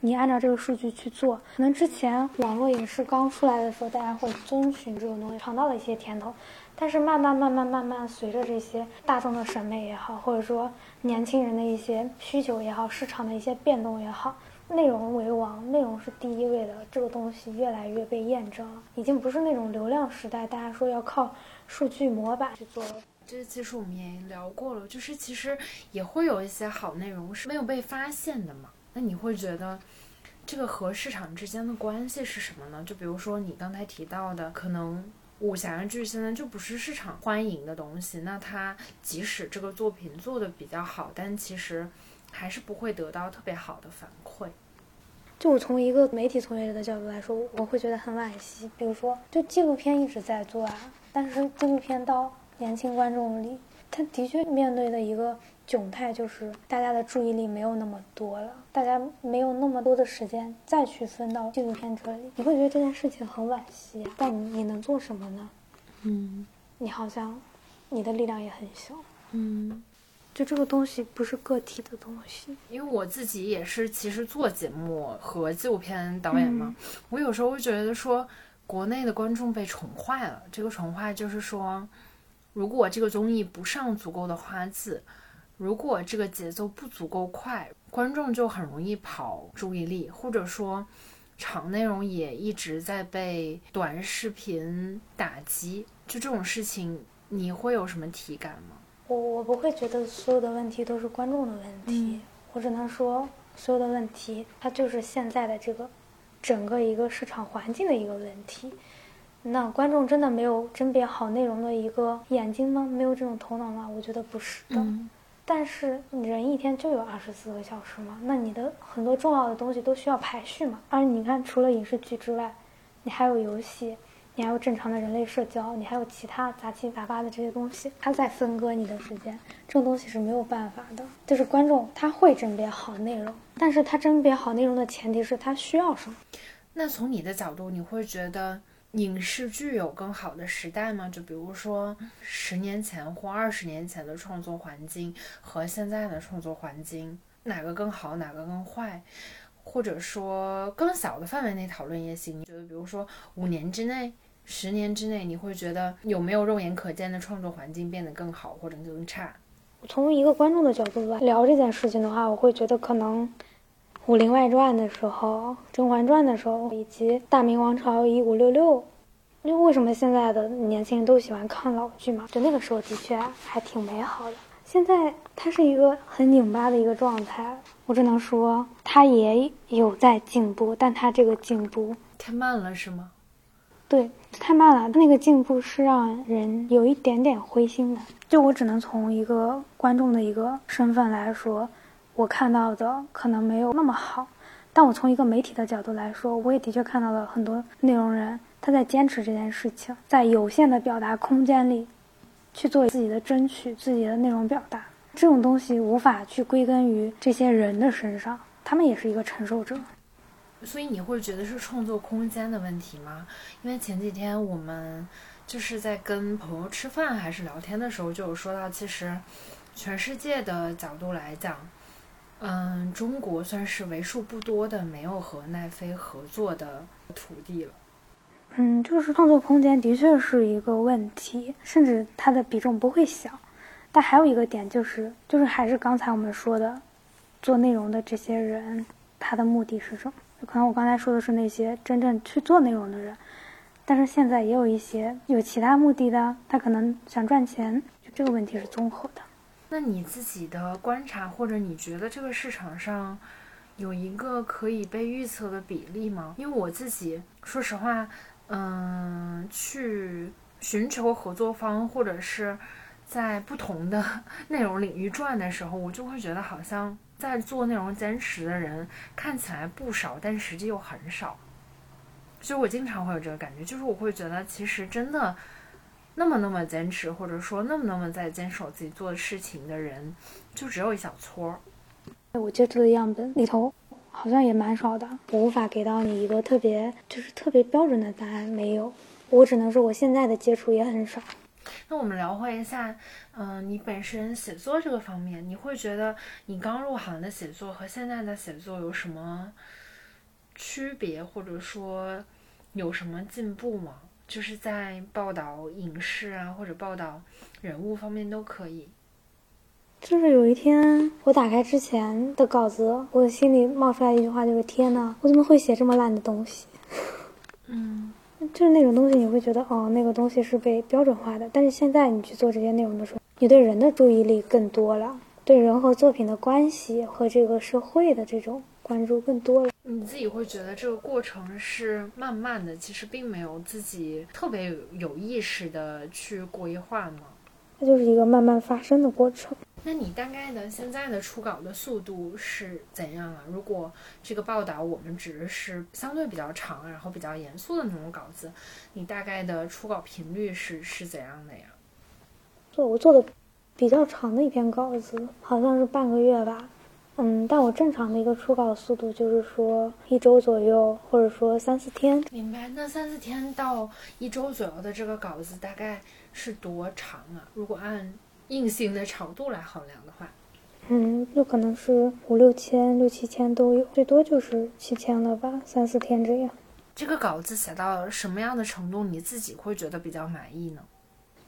你按照这个数据去做。可能之前网络影视刚出来的时候，大家会遵循这种东西，尝到了一些甜头。但是慢慢慢慢慢慢，随着这些大众的审美也好，或者说年轻人的一些需求也好，市场的一些变动也好，内容为王，内容是第一位的，这个东西越来越被验证了，已经不是那种流量时代，大家说要靠数据模板去做。这其实我们也聊过了，就是其实也会有一些好内容是没有被发现的嘛。那你会觉得这个和市场之间的关系是什么呢？就比如说你刚才提到的，可能武侠剧现在就不是市场欢迎的东西，那它即使这个作品做的比较好，但其实还是不会得到特别好的反馈。就我从一个媒体从业者的角度来说，我会觉得很惋惜。比如说，就纪录片一直在做啊，但是纪录片到。年轻观众里，他的确面对的一个窘态就是大家的注意力没有那么多了，大家没有那么多的时间再去分到纪录片这里。你会觉得这件事情很惋惜，但你你能做什么呢？嗯，你好像你的力量也很小。嗯，就这个东西不是个体的东西。因为我自己也是，其实做节目和纪录片导演嘛，我有时候会觉得说，国内的观众被宠坏了。这个宠坏就是说。如果这个综艺不上足够的花字，如果这个节奏不足够快，观众就很容易跑注意力，或者说长内容也一直在被短视频打击。就这种事情，你会有什么体感吗？我我不会觉得所有的问题都是观众的问题，我只能说所有的问题，它就是现在的这个整个一个市场环境的一个问题。那观众真的没有甄别好内容的一个眼睛吗？没有这种头脑吗？我觉得不是的。但是人一天就有二十四个小时嘛，那你的很多重要的东西都需要排序嘛。而你看，除了影视剧之外，你还有游戏，你还有正常的人类社交，你还有其他杂七杂八的这些东西，它在分割你的时间。这种东西是没有办法的。就是观众他会甄别好内容，但是他甄别好内容的前提是他需要什么。那从你的角度，你会觉得？影视剧有更好的时代吗？就比如说十年前或二十年前的创作环境和现在的创作环境，哪个更好，哪个更坏？或者说更小的范围内讨论也行。你觉得，比如说五年之内、十年之内，你会觉得有没有肉眼可见的创作环境变得更好或者更差？从一个观众的角度来聊这件事情的话，我会觉得可能。《武林外传》的时候，《甄嬛传》的时候，以及《大明王朝一五六六》，因为为什么现在的年轻人都喜欢看老剧嘛？就那个时候的确还挺美好的。现在他是一个很拧巴的一个状态，我只能说他也有在进步，但他这个进步太慢了，是吗？对，太慢了。那个进步是让人有一点点灰心的。就我只能从一个观众的一个身份来说。我看到的可能没有那么好，但我从一个媒体的角度来说，我也的确看到了很多内容人他在坚持这件事情，在有限的表达空间里，去做自己的争取，自己的内容表达。这种东西无法去归根于这些人的身上，他们也是一个承受者。所以你会觉得是创作空间的问题吗？因为前几天我们就是在跟朋友吃饭还是聊天的时候，就有说到，其实全世界的角度来讲。嗯，中国算是为数不多的没有和奈飞合作的土地了。嗯，就是创作空间的确是一个问题，甚至它的比重不会小。但还有一个点就是，就是还是刚才我们说的，做内容的这些人，他的目的是什么？可能我刚才说的是那些真正去做内容的人，但是现在也有一些有其他目的的，他可能想赚钱。就这个问题是综合的。那你自己的观察，或者你觉得这个市场上有一个可以被预测的比例吗？因为我自己说实话，嗯，去寻求合作方，或者是。在不同的 内容领域转的时候，我就会觉得好像在做内容坚持的人看起来不少，但实际又很少。其实我经常会有这个感觉，就是我会觉得其实真的那么那么坚持，或者说那么那么在坚守自己做的事情的人，就只有一小撮。我接触的样本里头好像也蛮少的，我无法给到你一个特别就是特别标准的答案，没有。我只能说我现在的接触也很少。那我们聊会一下，嗯，你本身写作这个方面，你会觉得你刚入行的写作和现在的写作有什么区别，或者说有什么进步吗？就是在报道影视啊，或者报道人物方面都可以。就是有一天我打开之前的稿子，我的心里冒出来一句话，就是天呐，我怎么会写这么烂的东西？嗯。就是那种东西，你会觉得哦，那个东西是被标准化的。但是现在你去做这些内容的时候，你对人的注意力更多了，对人和作品的关系和这个社会的这种关注更多了。你自己会觉得这个过程是慢慢的，其实并没有自己特别有意识的去规划吗？它就是一个慢慢发生的过程。那你大概的现在的初稿的速度是怎样啊？如果这个报道我们只是相对比较长，然后比较严肃的那种稿子，你大概的初稿频率是是怎样的呀？做我做的比较长的一篇稿子，好像是半个月吧。嗯，但我正常的一个初稿速度就是说一周左右，或者说三四天。明白。那三四天到一周左右的这个稿子大概是多长啊？如果按硬性的长度来衡量的话，嗯，有可能是五六千、六七千都有，最多就是七千了吧，三四天这样。这个稿子写到什么样的程度，你自己会觉得比较满意呢？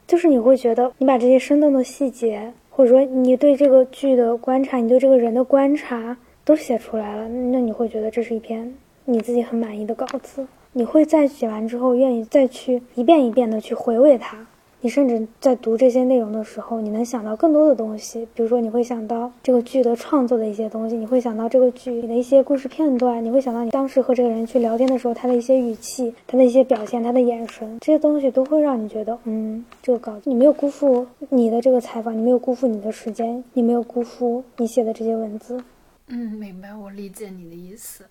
就是你会觉得，你把这些生动的细节，或者说你对这个剧的观察，你对这个人的观察都写出来了，那你会觉得这是一篇你自己很满意的稿子。你会在写完之后，愿意再去一遍一遍的去回味它。你甚至在读这些内容的时候，你能想到更多的东西，比如说你会想到这个剧的创作的一些东西，你会想到这个剧里的一些故事片段，你会想到你当时和这个人去聊天的时候他的一些语气、他的一些表现、他的眼神，这些东西都会让你觉得，嗯，这个稿子你没有辜负你的这个采访，你没有辜负你的时间，你没有辜负你写的这些文字。嗯，明白，我理解你的意思。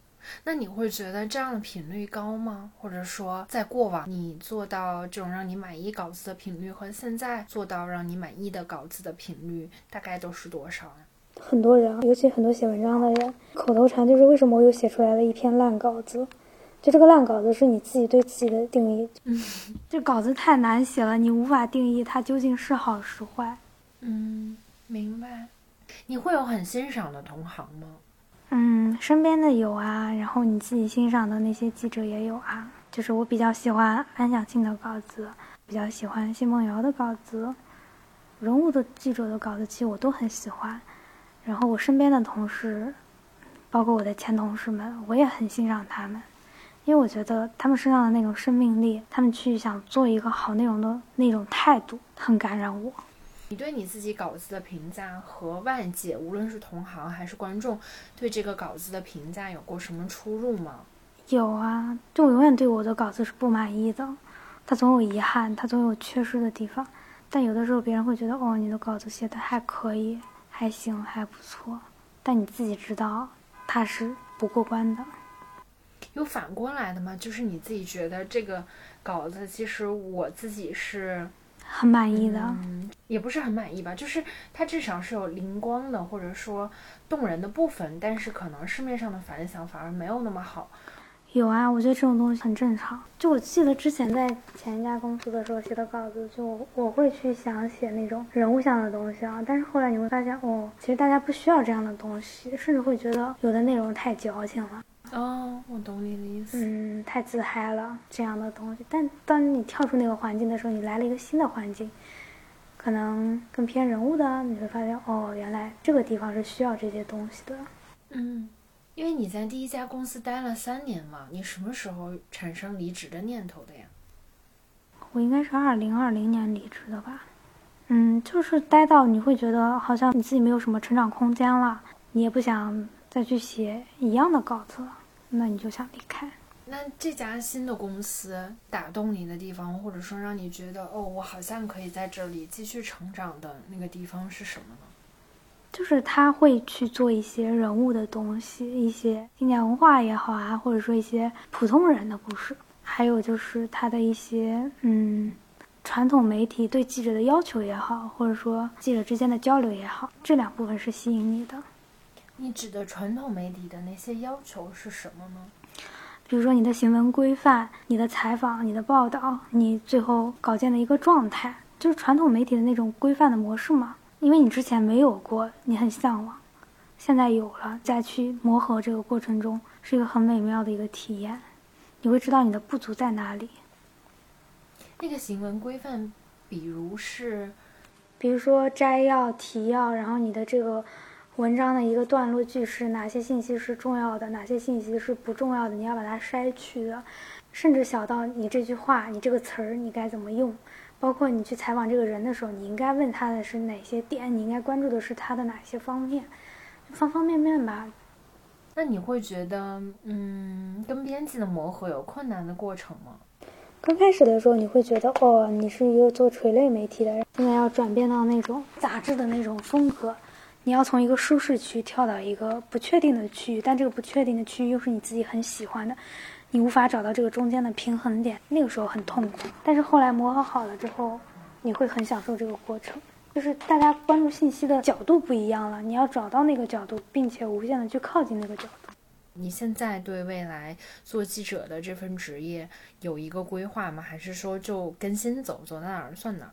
那你会觉得这样的频率高吗？或者说，在过往你做到这种让你满意稿子的频率和现在做到让你满意的稿子的频率，大概都是多少呢？很多人，尤其很多写文章的人，口头禅就是为什么我又写出来了一篇烂稿子？就这个烂稿子是你自己对自己的定义。嗯，这稿子太难写了，你无法定义它究竟是好是坏。嗯，明白。你会有很欣赏的同行吗？嗯，身边的有啊，然后你自己欣赏的那些记者也有啊。就是我比较喜欢安小庆的稿子，比较喜欢奚梦瑶的稿子，人物的记者的稿子，其实我都很喜欢。然后我身边的同事，包括我的前同事们，我也很欣赏他们，因为我觉得他们身上的那种生命力，他们去想做一个好内容的那种态度，很感染我。你对你自己稿子的评价和外界，无论是同行还是观众，对这个稿子的评价有过什么出入吗？有啊，就我永远对我的稿子是不满意的，它总有遗憾，它总有缺失的地方。但有的时候别人会觉得，哦，你的稿子写的还可以，还行，还不错。但你自己知道，它是不过关的。有反过来的吗？就是你自己觉得这个稿子，其实我自己是。很满意的，嗯，也不是很满意吧，就是它至少是有灵光的，或者说动人的部分，但是可能市面上的反响反而没有那么好。有啊，我觉得这种东西很正常。就我记得之前在前一家公司的时候写的稿子，就我会去想写那种人物像的东西啊，但是后来你会发现，哦，其实大家不需要这样的东西，甚至会觉得有的内容太矫情了。哦，我懂你的意思。嗯，太自嗨了这样的东西。但当你跳出那个环境的时候，你来了一个新的环境，可能更偏人物的，你会发现哦，原来这个地方是需要这些东西的。嗯，因为你在第一家公司待了三年嘛，你什么时候产生离职的念头的呀？我应该是二零二零年离职的吧。嗯，就是待到你会觉得好像你自己没有什么成长空间了，你也不想再去写一样的稿子了，那你就想离开。那这家新的公司打动你的地方，或者说让你觉得哦，我好像可以在这里继续成长的那个地方是什么呢？就是他会去做一些人物的东西，一些经典文化也好啊，或者说一些普通人的故事，还有就是他的一些嗯，传统媒体对记者的要求也好，或者说记者之间的交流也好，这两部分是吸引你的。你指的传统媒体的那些要求是什么呢？比如说你的行文规范、你的采访、你的报道、你最后稿件的一个状态，就是传统媒体的那种规范的模式嘛。因为你之前没有过，你很向往，现在有了，再去磨合这个过程中是一个很美妙的一个体验，你会知道你的不足在哪里。那个行文规范，比如是，比如说摘要、提要，然后你的这个文章的一个段落句式，哪些信息是重要的，哪些信息是不重要的，你要把它筛去的，甚至小到你这句话、你这个词儿，你该怎么用。包括你去采访这个人的时候，你应该问他的是哪些点？你应该关注的是他的哪些方面？方方面面吧。那你会觉得，嗯，跟编辑的磨合有困难的过程吗？刚开始的时候，你会觉得，哦，你是一个做垂类媒体的人，现在要转变到那种杂志的那种风格，你要从一个舒适区跳到一个不确定的区域，但这个不确定的区域又是你自己很喜欢的。你无法找到这个中间的平衡点，那个时候很痛苦。但是后来磨合好了之后，你会很享受这个过程。就是大家关注信息的角度不一样了，你要找到那个角度，并且无限的去靠近那个角度。你现在对未来做记者的这份职业有一个规划吗？还是说就跟心走，走到哪儿算哪儿？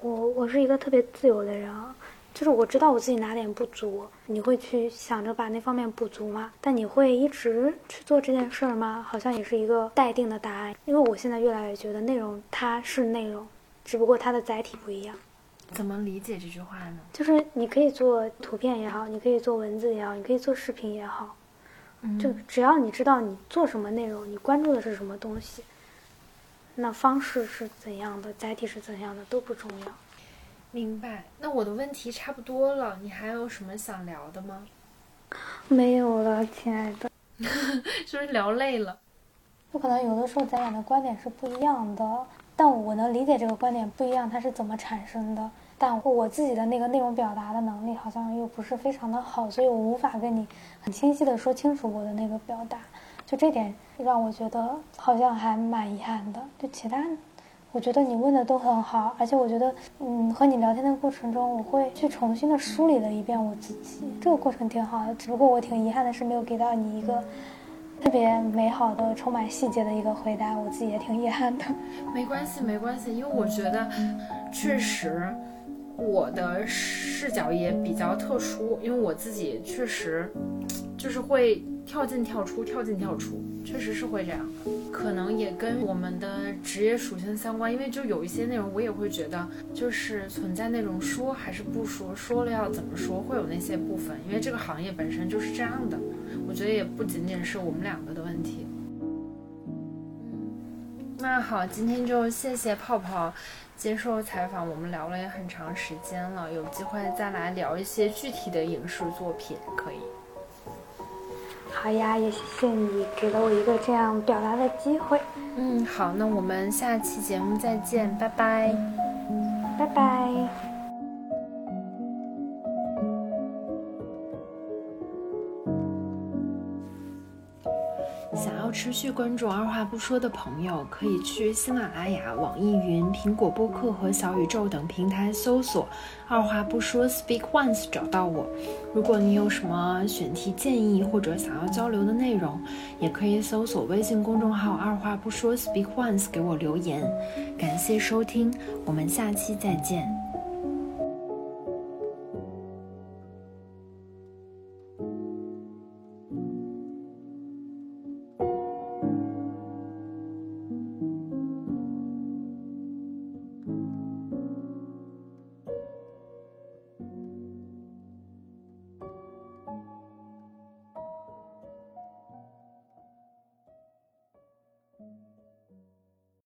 我我是一个特别自由的人啊。就是我知道我自己哪点不足，你会去想着把那方面补足吗？但你会一直去做这件事儿吗？好像也是一个待定的答案。因为我现在越来越觉得内容它是内容，只不过它的载体不一样。怎么理解这句话呢？就是你可以做图片也好，你可以做文字也好，你可以做视频也好，就只要你知道你做什么内容，你关注的是什么东西，那方式是怎样的，载体是怎样的都不重要。明白，那我的问题差不多了，你还有什么想聊的吗？没有了，亲爱的，是不是聊累了？不可能，有的时候咱俩的观点是不一样的，但我能理解这个观点不一样，它是怎么产生的。但我自己的那个内容表达的能力好像又不是非常的好，所以我无法跟你很清晰的说清楚我的那个表达，就这点让我觉得好像还蛮遗憾的。就其他。我觉得你问的都很好，而且我觉得，嗯，和你聊天的过程中，我会去重新的梳理了一遍我自己，这个过程挺好的。只不过我挺遗憾的是，没有给到你一个特别美好的、充满细节的一个回答，我自己也挺遗憾的。没关系，没关系，因为我觉得，确实，我的视角也比较特殊，因为我自己确实，就是会跳进跳出，跳进跳出。确实是会这样，可能也跟我们的职业属性相关。因为就有一些内容，我也会觉得就是存在那种说还是不说，说了要怎么说，会有那些部分。因为这个行业本身就是这样的，我觉得也不仅仅是我们两个的问题。那好，今天就谢谢泡泡接受采访，我们聊了也很长时间了，有机会再来聊一些具体的影视作品，可以。好呀，也谢谢你给了我一个这样表达的机会。嗯，好，那我们下期节目再见，拜拜，拜拜。想要持续关注二话不说的朋友，可以去喜马拉雅、网易云、苹果播客和小宇宙等平台搜索“二话不说 Speak Once” 找到我。如果你有什么选题建议或者想要交流的内容，也可以搜索微信公众号“二话不说 Speak Once” 给我留言。感谢收听，我们下期再见。